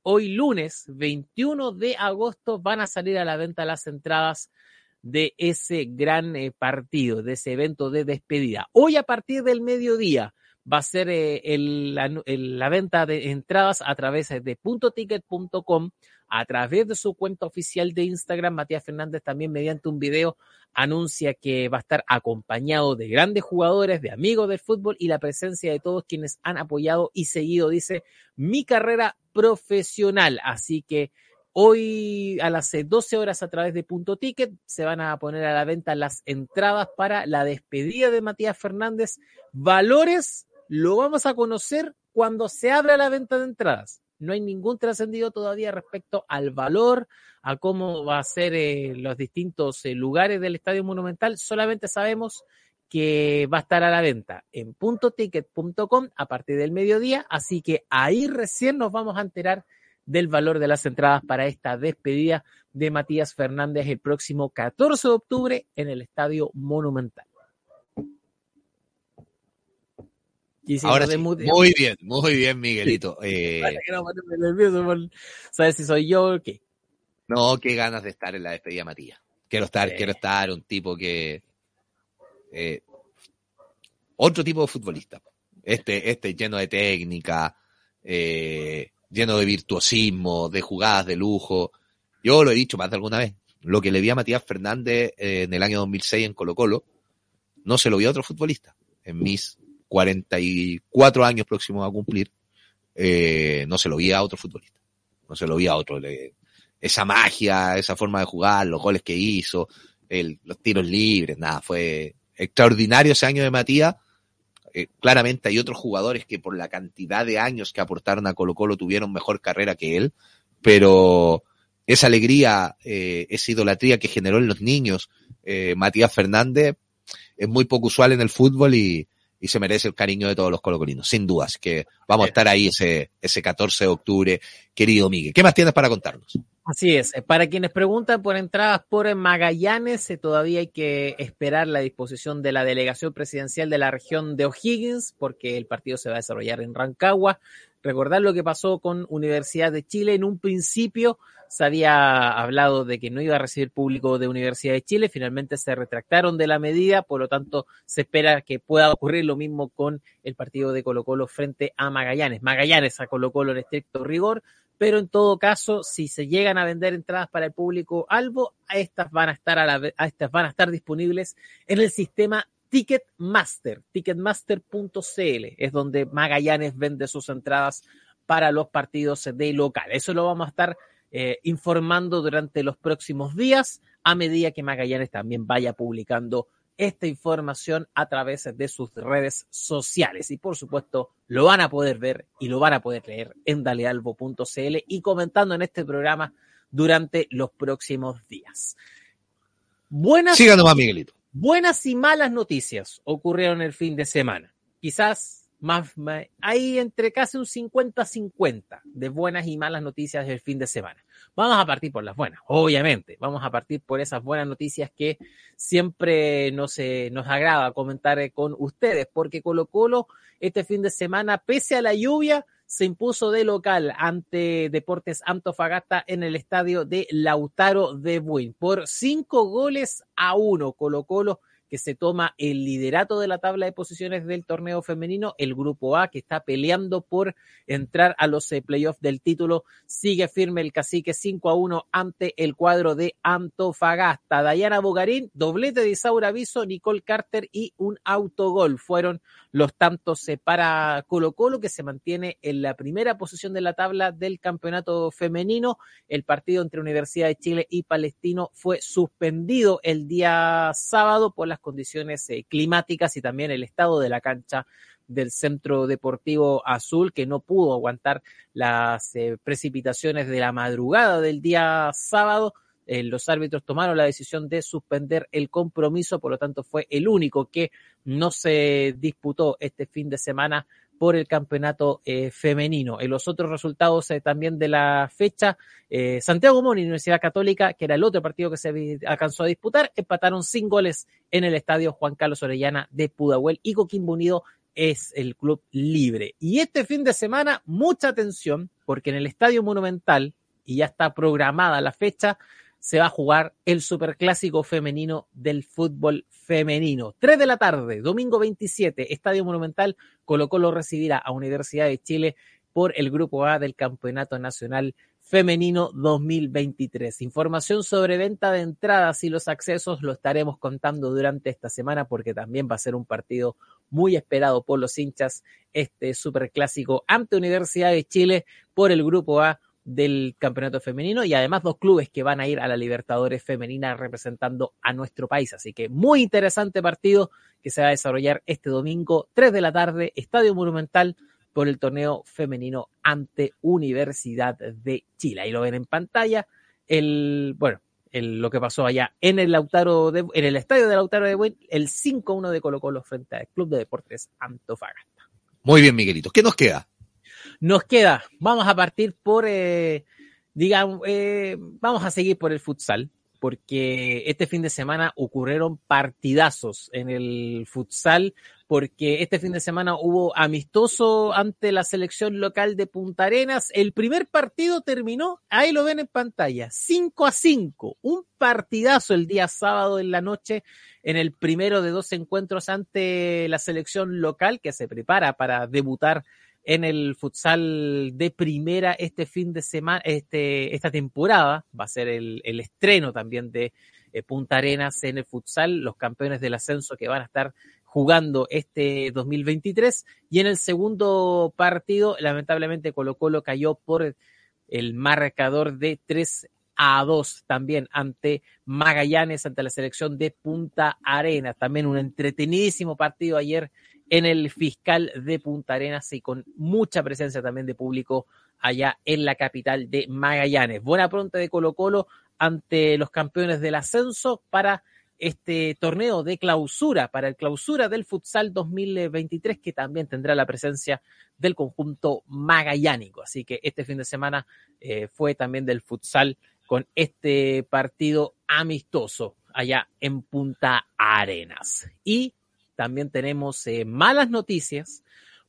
hoy lunes 21 de agosto, van a salir a la venta las entradas de ese gran eh, partido, de ese evento de despedida. Hoy a partir del mediodía va a ser eh, el, la, el, la, venta de entradas a través de puntoticket.com, a través de su cuenta oficial de Instagram. Matías Fernández también mediante un video anuncia que va a estar acompañado de grandes jugadores, de amigos del fútbol y la presencia de todos quienes han apoyado y seguido, dice, mi carrera profesional. Así que Hoy a las 12 horas a través de Punto Ticket se van a poner a la venta las entradas para la despedida de Matías Fernández. Valores lo vamos a conocer cuando se abra la venta de entradas. No hay ningún trascendido todavía respecto al valor, a cómo va a ser eh, los distintos eh, lugares del Estadio Monumental. Solamente sabemos que va a estar a la venta en puntoticket.com a partir del mediodía, así que ahí recién nos vamos a enterar del valor de las entradas para esta despedida de Matías Fernández el próximo 14 de octubre en el Estadio Monumental. Si Ahora sí, muy bien, muy bien, Miguelito. <laughs> Eh... ¿Sabes si soy yo o qué? No, qué ganas de estar en la despedida, Matías. Quiero estar, sí. quiero estar, un tipo que... Eh, otro tipo de futbolista. Este, este lleno de técnica, eh, lleno de virtuosismo, de jugadas de lujo. Yo lo he dicho más de alguna vez. Lo que le vi a Matías Fernández eh, en el año 2006 en Colo Colo, no se lo vi a otro futbolista. En mis 44 años próximos a cumplir, eh, no se lo vi a otro futbolista. No se lo vi a otro. Esa magia, esa forma de jugar, los goles que hizo, el, los tiros libres, nada, fue extraordinario ese año de Matías eh, claramente hay otros jugadores que por la cantidad de años que aportaron a Colo Colo tuvieron mejor carrera que él, pero esa alegría, eh, esa idolatría que generó en los niños eh, Matías Fernández es muy poco usual en el fútbol y, y se merece el cariño de todos los colocolinos, sin dudas, que vamos a estar ahí ese, ese 14 de octubre, querido Miguel. ¿Qué más tienes para contarnos? Así es. Para quienes preguntan por entradas por Magallanes, eh, todavía hay que esperar la disposición de la delegación presidencial de la región de O'Higgins, porque el partido se va a desarrollar en Rancagua. Recordar lo que pasó con Universidad de Chile. En un principio se había hablado de que no iba a recibir público de Universidad de Chile. Finalmente se retractaron de la medida, por lo tanto se espera que pueda ocurrir lo mismo con el partido de Colo Colo frente a Magallanes. Magallanes a Colo Colo en estricto rigor pero en todo caso, si se llegan a vender entradas para el público albo, estas van a estar a, la, a estas van a estar disponibles en el sistema Ticketmaster, ticketmaster.cl, es donde Magallanes vende sus entradas para los partidos de local. Eso lo vamos a estar eh, informando durante los próximos días a medida que Magallanes también vaya publicando esta información a través de sus redes sociales. Y por supuesto, lo van a poder ver y lo van a poder leer en dalealbo.cl y comentando en este programa durante los próximos días. Buenas, Siga nomás, Miguelito. buenas y malas noticias ocurrieron el fin de semana. Quizás más, hay entre casi un 50-50 de buenas y malas noticias del fin de semana. Vamos a partir por las buenas, obviamente. Vamos a partir por esas buenas noticias que siempre nos, nos agrada comentar eh, con ustedes, porque Colo Colo este fin de semana, pese a la lluvia, se impuso de local ante Deportes Antofagasta en el estadio de Lautaro de Buin por cinco goles a uno. Colo Colo que se toma el liderato de la tabla de posiciones del torneo femenino. El grupo A, que está peleando por entrar a los eh, playoffs del título, sigue firme el cacique 5 a 1 ante el cuadro de Antofagasta. Dayana Bogarín, doblete de Isaura Viso, Nicole Carter y un autogol fueron los tantos eh, para Colo Colo, que se mantiene en la primera posición de la tabla del campeonato femenino. El partido entre Universidad de Chile y Palestino fue suspendido el día sábado por las condiciones eh, climáticas y también el estado de la cancha del Centro Deportivo Azul, que no pudo aguantar las eh, precipitaciones de la madrugada del día sábado. Eh, los árbitros tomaron la decisión de suspender el compromiso, por lo tanto fue el único que no se disputó este fin de semana por el campeonato eh, femenino. En los otros resultados eh, también de la fecha, eh, Santiago Moni, Universidad Católica, que era el otro partido que se alcanzó a disputar, empataron sin goles en el estadio Juan Carlos Orellana de Pudahuel y Coquimbo Unido es el club libre. Y este fin de semana, mucha atención, porque en el Estadio Monumental, y ya está programada la fecha, se va a jugar el superclásico femenino del fútbol femenino. 3 de la tarde, domingo 27, Estadio Monumental, Colo Colo recibirá a Universidad de Chile por el Grupo A del Campeonato Nacional Femenino 2023. Información sobre venta de entradas y los accesos lo estaremos contando durante esta semana porque también va a ser un partido muy esperado por los hinchas, este superclásico ante Universidad de Chile por el Grupo A del campeonato femenino y además dos clubes que van a ir a la Libertadores femenina representando a nuestro país. Así que muy interesante partido que se va a desarrollar este domingo, 3 de la tarde, Estadio Monumental por el torneo femenino ante Universidad de Chile. Ahí lo ven en pantalla. El, bueno, el, lo que pasó allá en el Lautaro de, en el estadio de Lautaro de Buen, el 5-1 de Colo Colo frente al Club de Deportes Antofagasta. Muy bien, Miguelito. ¿Qué nos queda? Nos queda, vamos a partir por, eh, digamos, eh, vamos a seguir por el futsal, porque este fin de semana ocurrieron partidazos en el futsal, porque este fin de semana hubo amistoso ante la selección local de Punta Arenas. El primer partido terminó, ahí lo ven en pantalla, 5 a 5, un partidazo el día sábado en la noche en el primero de dos encuentros ante la selección local que se prepara para debutar en el futsal de primera este fin de semana, este, esta temporada. Va a ser el, el estreno también de eh, Punta Arenas en el futsal, los campeones del ascenso que van a estar jugando este 2023. Y en el segundo partido, lamentablemente Colo Colo cayó por el marcador de 3 a 2 también ante Magallanes, ante la selección de Punta Arenas. También un entretenidísimo partido ayer en el fiscal de Punta Arenas y con mucha presencia también de público allá en la capital de Magallanes. Buena pronta de Colo Colo ante los campeones del ascenso para este torneo de clausura, para el clausura del futsal 2023, que también tendrá la presencia del conjunto magallánico. Así que este fin de semana eh, fue también del futsal con este partido amistoso allá en Punta Arenas. Y también tenemos eh, malas noticias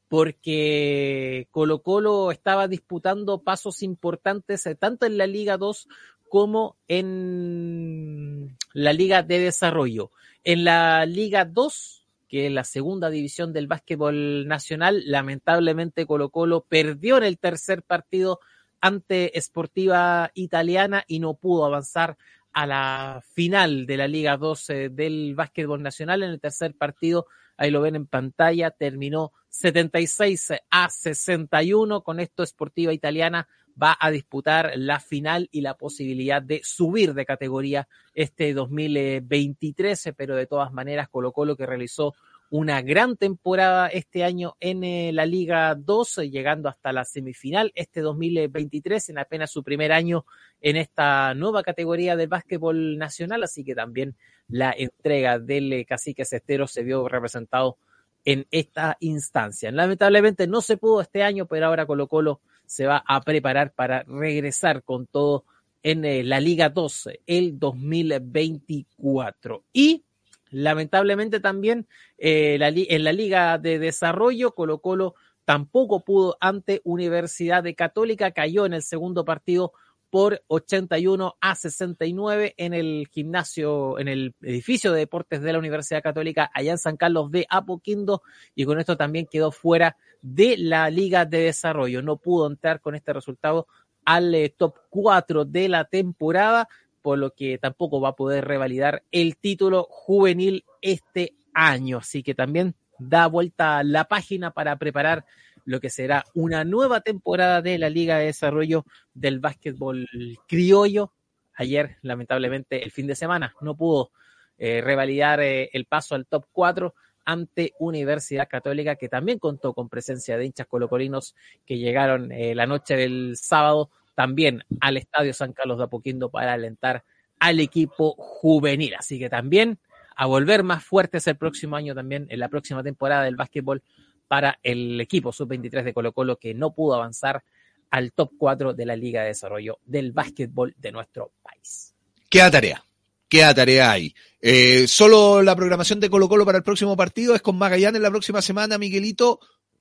porque Colo Colo estaba disputando pasos importantes eh, tanto en la Liga 2 como en la Liga de Desarrollo. En la Liga 2, que es la segunda división del básquetbol nacional, lamentablemente Colo Colo perdió en el tercer partido ante Sportiva Italiana y no pudo avanzar a la final de la Liga 12 del básquetbol nacional en el tercer partido. Ahí lo ven en pantalla, terminó 76 a 61. Con esto, Sportiva Italiana va a disputar la final y la posibilidad de subir de categoría este 2023, pero de todas maneras Colo Colo que realizó una gran temporada este año en eh, la Liga 2, llegando hasta la semifinal este 2023, en apenas su primer año en esta nueva categoría del básquetbol nacional, así que también la entrega del eh, cacique cestero se vio representado en esta instancia. Lamentablemente no se pudo este año, pero ahora Colo Colo se va a preparar para regresar con todo en eh, la Liga 2 el 2024. Y Lamentablemente también eh, en la Liga de Desarrollo, Colo Colo tampoco pudo ante Universidad de Católica, cayó en el segundo partido por 81 a 69 en el gimnasio, en el edificio de deportes de la Universidad Católica allá en San Carlos de Apoquindo y con esto también quedó fuera de la Liga de Desarrollo. No pudo entrar con este resultado al eh, top 4 de la temporada, por lo que tampoco va a poder revalidar el título juvenil este año. Así que también da vuelta la página para preparar lo que será una nueva temporada de la Liga de Desarrollo del Básquetbol Criollo. Ayer, lamentablemente, el fin de semana no pudo eh, revalidar eh, el paso al top 4 ante Universidad Católica, que también contó con presencia de hinchas colocolinos que llegaron eh, la noche del sábado también al Estadio San Carlos de Apoquindo para alentar al equipo juvenil. Así que también a volver más fuertes el próximo año también, en la próxima temporada del básquetbol para el equipo sub-23 de Colo Colo que no pudo avanzar al top 4 de la Liga de Desarrollo del básquetbol de nuestro país. Queda tarea, queda tarea ahí. Eh, solo la programación de Colo Colo para el próximo partido es con Magallanes la próxima semana, Miguelito.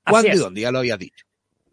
¿Cuándo y dónde? Ya lo habías dicho.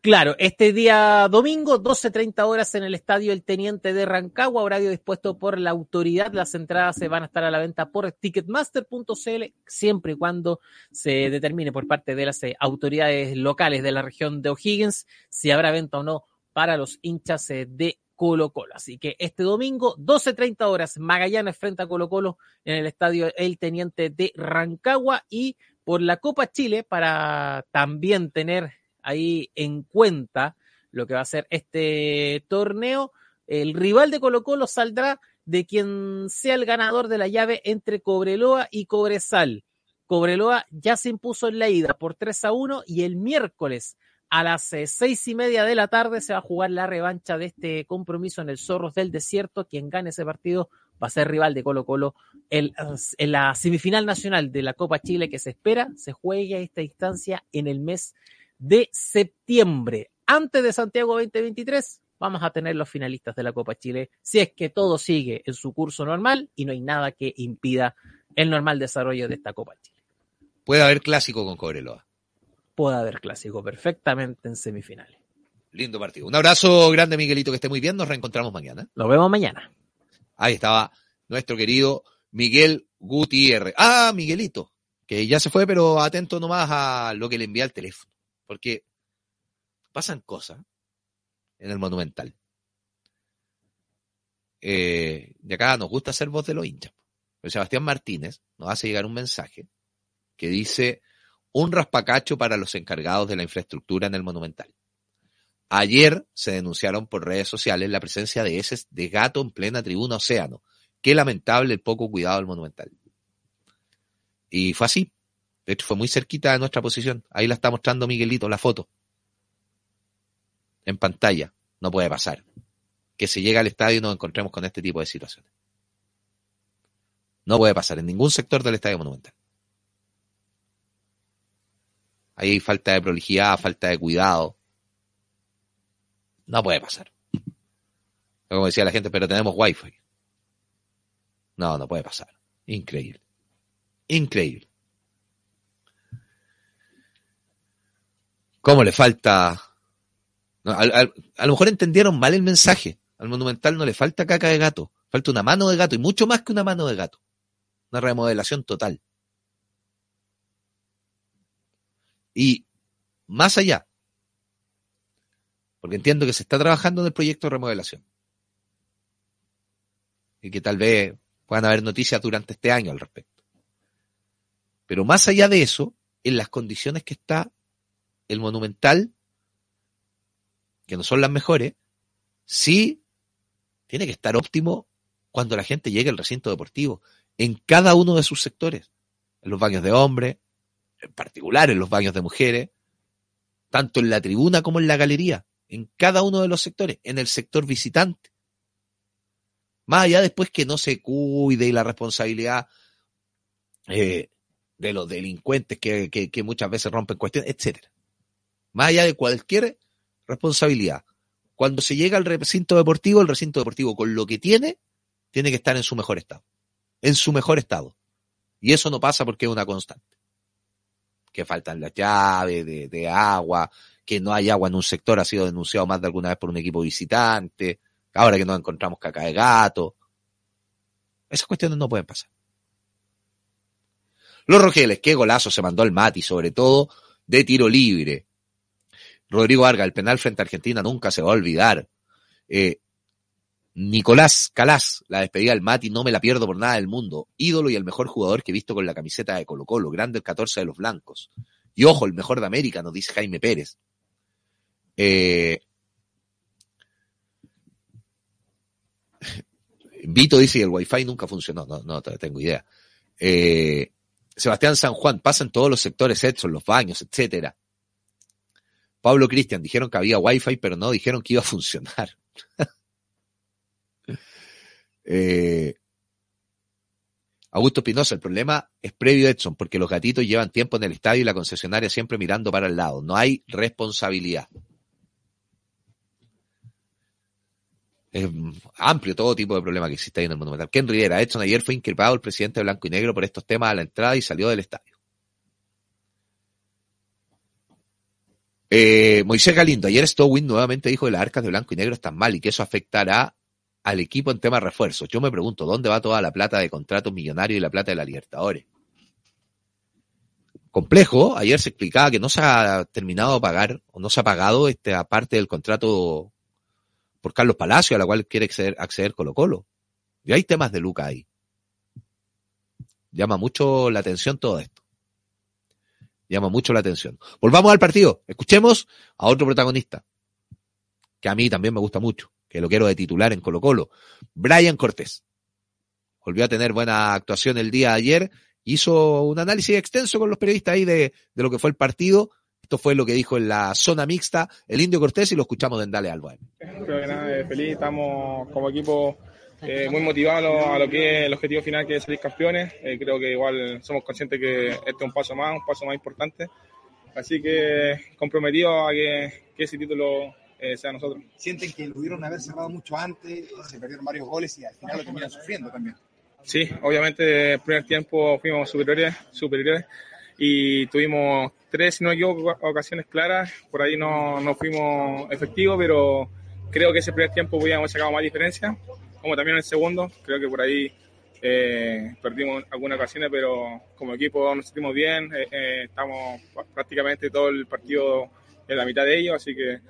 Claro, este día domingo, 12.30 horas en el estadio El Teniente de Rancagua, horario dispuesto por la autoridad. Las entradas se van a estar a la venta por ticketmaster.cl, siempre y cuando se determine por parte de las eh, autoridades locales de la región de O'Higgins si habrá venta o no para los hinchas eh, de Colo Colo. Así que este domingo, 12.30 horas, Magallanes frente a Colo Colo en el estadio El Teniente de Rancagua y por la Copa Chile para también tener ahí en cuenta lo que va a ser este torneo. El rival de Colo Colo saldrá de quien sea el ganador de la llave entre Cobreloa y Cobresal. Cobreloa ya se impuso en la ida por 3 a 1 y el miércoles a las eh, seis y media de la tarde se va a jugar la revancha de este compromiso en el Zorros del Desierto. Quien gane ese partido va a ser rival de Colo Colo en la semifinal nacional de la Copa Chile que se espera se juegue a esta distancia en el mes de septiembre. Antes de Santiago 2023 vamos a tener los finalistas de la Copa Chile, si es que todo sigue en su curso normal y no hay nada que impida el normal desarrollo de esta Copa Chile. Puede haber clásico con Cobreloa. Puede haber clásico perfectamente en semifinales. Lindo partido. Un abrazo grande, Miguelito, que esté muy bien. Nos reencontramos mañana. Nos vemos mañana. Ahí estaba nuestro querido Miguel Gutiérrez. Ah, Miguelito, que ya se fue, pero atento nomás a lo que le envía el teléfono porque pasan cosas en el Monumental. Eh, de acá nos gusta ser voz de los hinchas. Pero Sebastián Martínez nos hace llegar un mensaje que dice un raspacacho para los encargados de la infraestructura en el Monumental. Ayer se denunciaron por redes sociales la presencia de heces de gato en plena tribuna Océano. Qué lamentable el poco cuidado del Monumental. Y fue así. De hecho, fue muy cerquita de nuestra posición. Ahí la está mostrando Miguelito, la foto. En pantalla. No puede pasar. Que se llegue al estadio y nos encontremos con este tipo de situaciones. No puede pasar en ningún sector del estadio monumental. Ahí hay falta de prolijidad, falta de cuidado. No puede pasar. Como decía la gente, pero tenemos wifi. No, no puede pasar. Increíble. Increíble. ¿Cómo le falta? a, lo mejor entendieron mal el mensaje. Al monumental no le falta caca de gato, falta una mano de gato y mucho más que una mano de gato. Una remodelación total. Y más allá, porque entiendo que se está trabajando en el proyecto de remodelación. Y que tal vez puedan haber noticias durante este año al respecto. Pero más allá de eso, en las condiciones que está el Monumental, que no son las mejores, sí tiene que estar óptimo cuando la gente llegue al recinto deportivo, en cada uno de sus sectores, en los baños de hombres, en particular en los baños de mujeres, tanto en la tribuna como en la galería, en cada uno de los sectores, en el sector visitante. Más allá después que no se cuide y la responsabilidad eh, de los delincuentes que, que muchas veces rompen cuestiones, etcétera más allá de cualquier responsabilidad. Cuando se llega al recinto deportivo, el recinto deportivo con lo que tiene, tiene que estar en su mejor estado. En su mejor estado. Y eso no pasa porque es una constante. Que faltan las llaves de, agua, que no hay agua en un sector, ha sido denunciado más de alguna vez por un equipo visitante. ahora que nos encontramos caca de gato. Esas cuestiones no pueden pasar. Los Rogeles, qué golazo se mandó el Mati, sobre todo de tiro libre. Rodrigo Vargas, el penal frente a Argentina nunca se va a olvidar. Eh, Nicolás Calás, la despedida del Mati, no me la pierdo por nada del mundo. Ídolo y el mejor jugador que he visto con la camiseta de Colo Colo, grande el 14 de los blancos. Y ojo, el mejor de América, nos dice Jaime Pérez. Eh, Vito dice que el wifi nunca funcionó. No, no tengo idea. Eh, Sebastián San Juan, pasa en todos los sectores, Edson, los baños, etcétera. Pablo Cristian, dijeron que había wifi, pero no dijeron que iba a funcionar. <laughs> eh, Augusto Pinoza, el problema es previo Edson, porque los gatitos llevan tiempo en el estadio y la concesionaria siempre mirando para el lado. No hay responsabilidad. es amplio todo tipo de problema que existe ahí en el Monumental. Ken Rivera, Edson ayer fue increpado el presidente de Blanco y Negro por estos temas a la entrada y salió del estadio. Eh, Moisés Galindo, ayer Stowin nuevamente dijo que las arcas de Blanco y Negro están mal y que eso afectará al equipo en temas refuerzos. Yo me pregunto, ¿dónde va toda la plata de contratos millonarios y la plata de la Libertadores? Complejo, ayer se explicaba que no se ha terminado de pagar o no se ha pagado esta parte del contrato por Carlos Palacio, a la cual quiere acceder, acceder Colo Colo. Y hay temas de Luca ahí. Llama mucho la atención todo esto. Llama mucho la atención. Volvamos al partido. Escuchemos a otro protagonista, que a mí también me gusta mucho, que lo quiero de titular en Colo Colo. Brian Cortés. Volvió a tener buena actuación el día de ayer. Hizo un análisis extenso con los periodistas ahí de, de lo que fue el partido esto fue lo que dijo en la zona mixta el Indio Cortés y lo escuchamos de Dale Alba. Feliz, estamos como equipo eh, muy motivados a lo, que es el objetivo final que es salir campeones. Eh, creo que igual somos conscientes que este es un paso más, un paso más importante. Así que comprometido a que, ese título sea nosotros. ¿Sienten que lo pudieron haber cerrado mucho antes, se perdieron varios goles y al final lo terminan sufriendo también? Sí, obviamente el primer tiempo fuimos superiores, superiores y tuvimos tres, si no equivoco, ocasiones claras. Por ahí no, no fuimos efectivos, pero creo que ese primer tiempo hubiéramos sacado más diferencia, como también en el segundo. Creo que por ahí eh, perdimos algunas ocasiones, pero como equipo nos sentimos bien. Eh, eh, estamos prácticamente todo el partido en la mitad de ellos, así que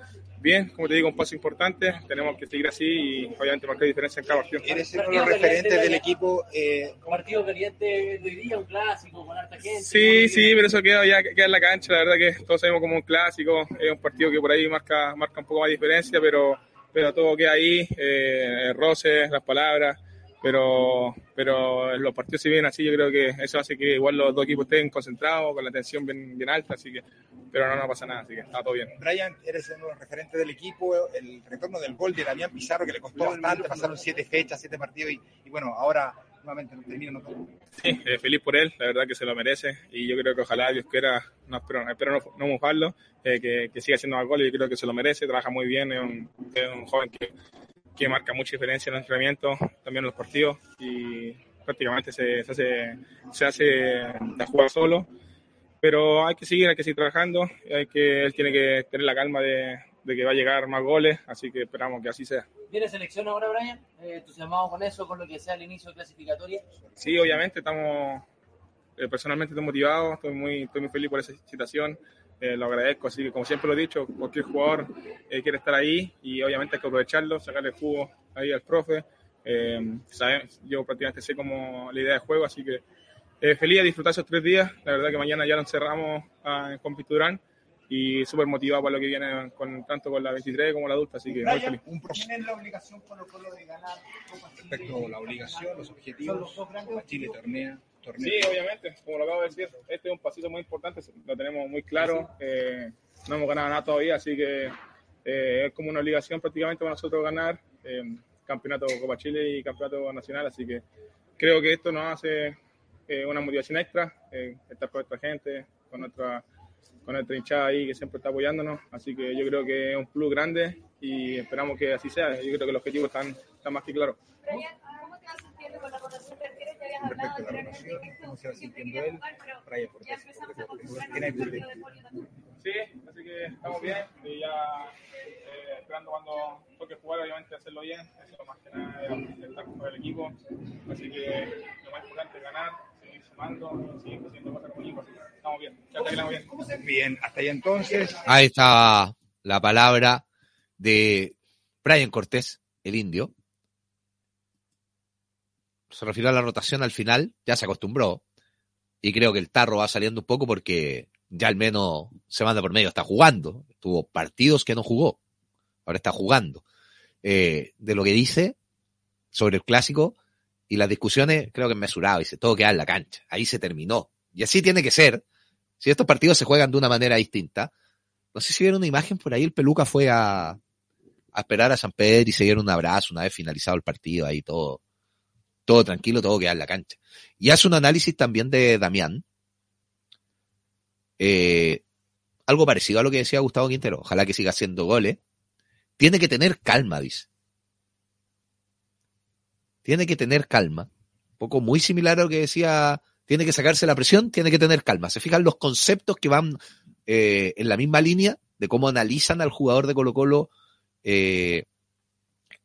bien, como te digo, un paso importante. Tenemos que seguir así y obviamente marcar diferencia en cada partido. ¿Eres uno de los referentes del equipo? Eh... Partido caliente de hoy día, un clásico con harta gente. Sí, sí, pero eso queda ya queda en la cancha. La verdad que todos sabemos como un clásico. Es un partido que por ahí marca, marca un poco más diferencia, pero, pero todo queda ahí. Eh, roces, las palabras pero, pero los partidos si vienen así, yo creo que eso hace que igual los dos equipos estén concentrados, con la tensión bien, bien alta, así que, pero no, no pasa nada, así que está todo bien. Brian, eres uno de los referentes del equipo, el retorno del gol de Damián Pizarro que le costó bastante, pasaron siete fechas, siete partidos y, y bueno, ahora nuevamente termina todo. Sí, eh, feliz por él, la verdad que se lo merece y yo creo que ojalá Dios quiera, no espero, espero no, no mojarlo, eh, que, que, siga haciendo más goles, yo creo que se lo merece, trabaja muy bien, es un, es un joven que que marca mucha diferencia en el entrenamiento, también en los partidos y prácticamente se, se hace, se hace de jugar solo. Pero hay que seguir, hay que seguir trabajando, hay que, él tiene que tener la calma de, de que va a llegar más goles, así que esperamos que así sea. ¿Viene selección ahora, Brian? Eh, ¿Entusiasmado con eso, con lo que sea el inicio de clasificatoria? Sí, obviamente, estamos, eh, personalmente estoy motivado, estoy muy, estoy muy feliz por esa situación. Eh, lo agradezco, así que como siempre lo he dicho, cualquier jugador eh, quiere estar ahí y obviamente hay que aprovecharlo, sacarle jugo ahí al profe. Eh, yo prácticamente sé como la idea de juego, así que feliz de disfrutar esos tres días. La verdad que mañana ya nos cerramos a, con Piturán y súper motivado para lo que viene con, tanto con la 23 como la adulta, así que muy feliz. Un ¿Tienen la obligación con lo de ganar Respecto a la obligación, los objetivos, Copa Chile tornea Sí, obviamente, como lo acabo de decir, este es un pasito muy importante, lo tenemos muy claro, eh, no hemos ganado nada todavía, así que eh, es como una obligación prácticamente para nosotros ganar eh, campeonato Copa Chile y campeonato nacional, así que creo que esto nos hace una motivación extra, estar con nuestra gente, con nuestra, con nuestra hinchada ahí que siempre está apoyándonos, así que yo creo que es un plus grande y esperamos que así sea, yo creo que los objetivos están, están más que claros. ¿Cómo te vas sintiendo con la votación respecto a la relación, cómo se va sintiendo él, Brian Cortés. Sí, así que estamos bien y ya eh, esperando cuando toque jugar, obviamente hacerlo bien, eso es lo más que nada, estar con el equipo, así que lo más importante es ganar, bien. Bien, hasta ahí entonces. Ahí está la palabra de Brian Cortés, el indio. Se refirió a la rotación al final, ya se acostumbró. Y creo que el tarro va saliendo un poco porque ya al menos se manda por medio, está jugando. Tuvo partidos que no jugó. Ahora está jugando. Eh, de lo que dice sobre el clásico y las discusiones, creo que es mesurado. Dice, todo queda en la cancha. Ahí se terminó. Y así tiene que ser. Si estos partidos se juegan de una manera distinta. No sé si vieron una imagen por ahí, el Peluca fue a, a esperar a San Pedro y se dieron un abrazo una vez finalizado el partido, ahí todo, todo tranquilo, todo queda en la cancha. Y hace un análisis también de Damián. Eh, algo parecido a lo que decía Gustavo Quintero. Ojalá que siga haciendo goles. Tiene que tener calma, dice. Tiene que tener calma. Un poco muy similar a lo que decía. Tiene que sacarse la presión, tiene que tener calma. Se fijan los conceptos que van eh, en la misma línea de cómo analizan al jugador de Colo Colo eh,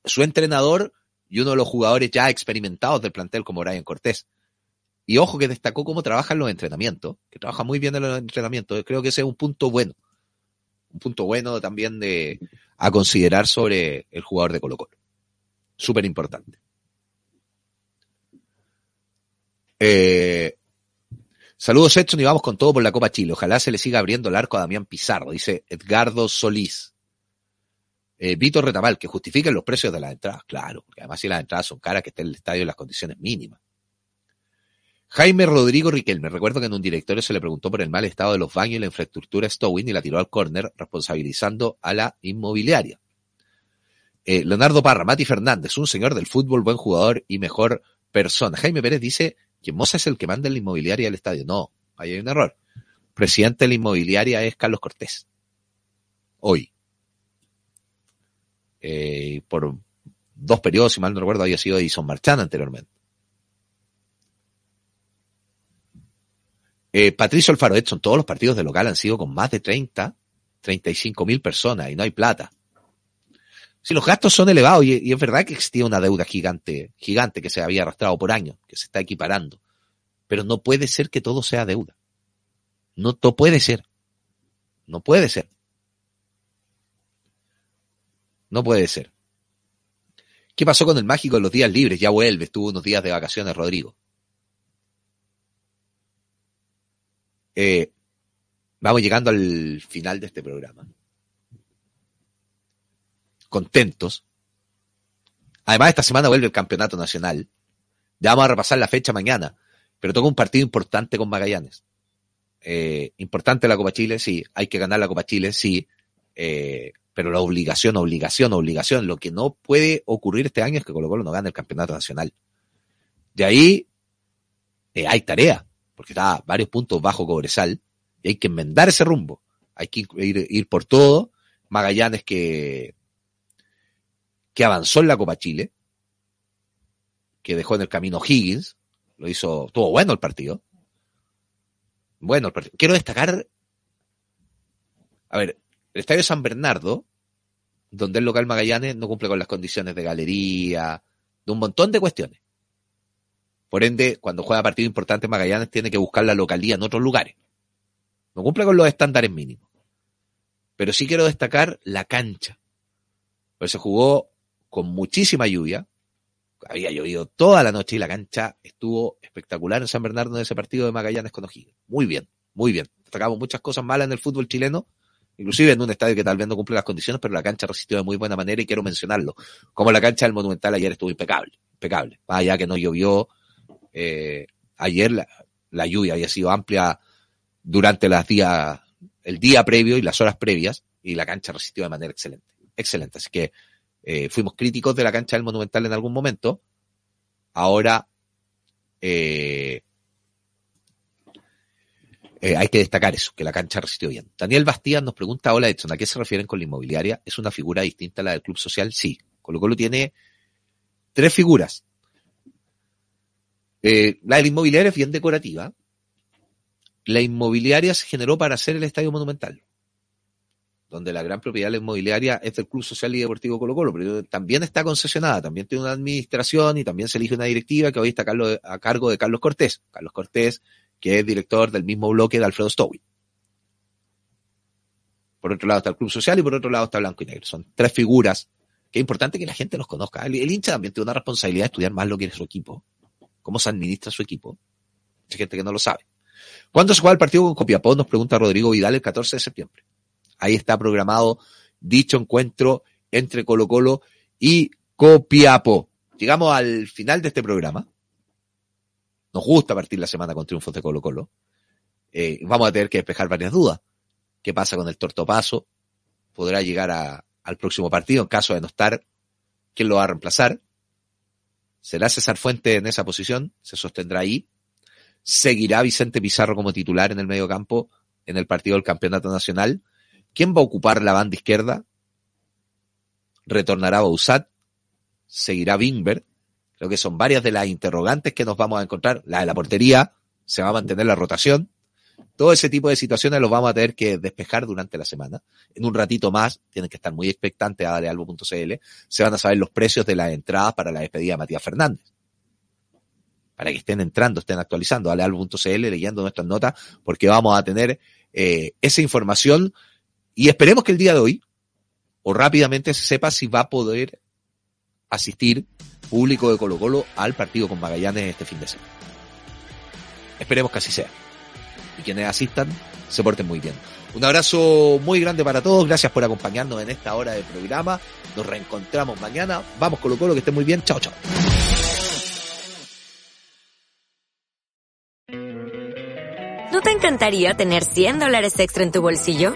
su entrenador y uno de los jugadores ya experimentados del plantel como Brian Cortés. Y ojo que destacó cómo trabaja en los entrenamientos, que trabaja muy bien en los entrenamientos. Creo que ese es un punto bueno. Un punto bueno también de a considerar sobre el jugador de Colo Colo. Súper importante. Eh, saludos Edson y vamos con todo por la Copa Chile. Ojalá se le siga abriendo el arco a Damián Pizarro, dice Edgardo Solís. Eh, Víctor Retamal, que justifiquen los precios de las entradas, claro, porque además si las entradas son caras, que esté el estadio en las condiciones mínimas. Jaime Rodrigo Riquelme, recuerdo que en un directorio se le preguntó por el mal estado de los baños y la infraestructura Stowin y la tiró al córner, responsabilizando a la inmobiliaria. Eh, Leonardo Parra, Mati Fernández, un señor del fútbol, buen jugador y mejor persona. Jaime Pérez dice que Moza es el que manda en la inmobiliaria al estadio. No, ahí hay un error. Presidente de la inmobiliaria es Carlos Cortés. Hoy. Eh, por dos periodos, si mal no recuerdo, había sido Edison Marchán anteriormente. Eh, Patricio Alfaro Edson, todos los partidos de local han sido con más de 30, 35 mil personas y no hay plata. Si los gastos son elevados y, y, es verdad que existía una deuda gigante, gigante que se había arrastrado por años, que se está equiparando, pero no puede ser que todo sea deuda. No, no puede ser. No puede ser. No puede ser. ¿Qué pasó con el mágico de los días libres? Ya vuelve, estuvo unos días de vacaciones, Rodrigo. Eh, vamos llegando al final de este programa. Contentos. Además, esta semana vuelve el campeonato nacional. Ya vamos a repasar la fecha mañana, pero toca un partido importante con Magallanes. Eh, importante la Copa Chile, sí. Hay que ganar la Copa Chile, sí. Eh, pero la obligación, obligación, obligación. Lo que no puede ocurrir este año es que Colo Colo no gane el campeonato nacional. De ahí eh, hay tarea, porque está varios puntos bajo Cobresal, y hay que enmendar ese rumbo. Hay que ir, ir por todo. Magallanes que, que avanzó en la Copa Chile, que dejó en el camino Higgins, lo hizo, tuvo bueno el partido. Bueno el partido. Quiero destacar, a ver, el Estadio San Bernardo, donde el local Magallanes no cumple con las condiciones de galería, de un montón de cuestiones. Por ende, cuando juega partido importante Magallanes tiene que buscar la localía en otros lugares. No cumple con los estándares mínimos. Pero sí quiero destacar la cancha. Pues se jugó con muchísima lluvia. Había llovido toda la noche y la cancha estuvo espectacular en San Bernardo en ese partido de Magallanes con. Muy bien, muy bien. Destacamos muchas cosas malas en el fútbol chileno, inclusive en un estadio que tal vez no cumple las condiciones, pero la cancha resistió de muy buena manera y quiero mencionarlo. Como la cancha del Monumental ayer estuvo impecable, impecable. Más allá que no llovió, eh, ayer la, la, lluvia había sido amplia durante las días, el día previo y las horas previas, y la cancha resistió de manera excelente. Excelente. Así que eh, fuimos críticos de la cancha del Monumental en algún momento. Ahora eh, eh, hay que destacar eso, que la cancha resistió bien. Daniel Bastías nos pregunta, hola Edson, ¿a qué se refieren con la inmobiliaria? ¿Es una figura distinta a la del Club Social? Sí. Colo Colo tiene tres figuras. Eh, la de la inmobiliaria es bien decorativa. La inmobiliaria se generó para hacer el Estadio Monumental. Donde la gran propiedad inmobiliaria es del Club Social y Deportivo Colo Colo, pero también está concesionada, también tiene una administración y también se elige una directiva que hoy está a, cargo de Carlos Cortés. Carlos Cortés, que es director del mismo bloque de Alfredo Stowy. Por otro lado está el Club Social y por otro lado está Blanco y Negro. Son tres figuras que es importante que la gente los conozca. El, el hincha también tiene una responsabilidad de estudiar más lo que es su equipo, cómo se administra su equipo. Hay gente que no lo sabe. ¿Cuándo se juega el partido con Copiapó? Nos pregunta Rodrigo Vidal el 14 de septiembre. Ahí está programado dicho encuentro entre Colo Colo y Copiapó. Llegamos al final de este programa. Nos gusta partir la semana con triunfos de Colo Colo. Eh, vamos a tener que despejar varias dudas. ¿Qué pasa con el tortopaso? ¿Podrá llegar al próximo partido en caso de no estar? ¿Quién lo va a reemplazar? ¿Será César Fuente en esa posición? ¿Se sostendrá ahí? ¿Seguirá Vicente Pizarro como titular en el medio campo en el partido del Campeonato Nacional? ¿Quién va a ocupar la banda izquierda? ¿Retornará Bausat? ¿Seguirá Bingber? Creo que son varias de las interrogantes que nos vamos a encontrar. La de la portería, se va a mantener la rotación. Todo ese tipo de situaciones los vamos a tener que despejar durante la semana. En un ratito más, tienen que estar muy expectantes a dalealbo.cl, se van a saber los precios de las entradas para la despedida de Matías Fernández. Para que estén entrando, estén actualizando, dalealbo.cl, leyendo nuestras notas, porque vamos a tener eh, esa información y esperemos que el día de hoy, o rápidamente se sepa si va a poder asistir público de Colo Colo al partido con Magallanes este fin de semana. Esperemos que así sea. Y quienes asistan se porten muy bien. Un abrazo muy grande para todos. Gracias por acompañarnos en esta hora de programa. Nos reencontramos mañana. Vamos Colo Colo, que estén muy bien. Chao, chao. ¿No te encantaría tener 100 dólares extra en tu bolsillo?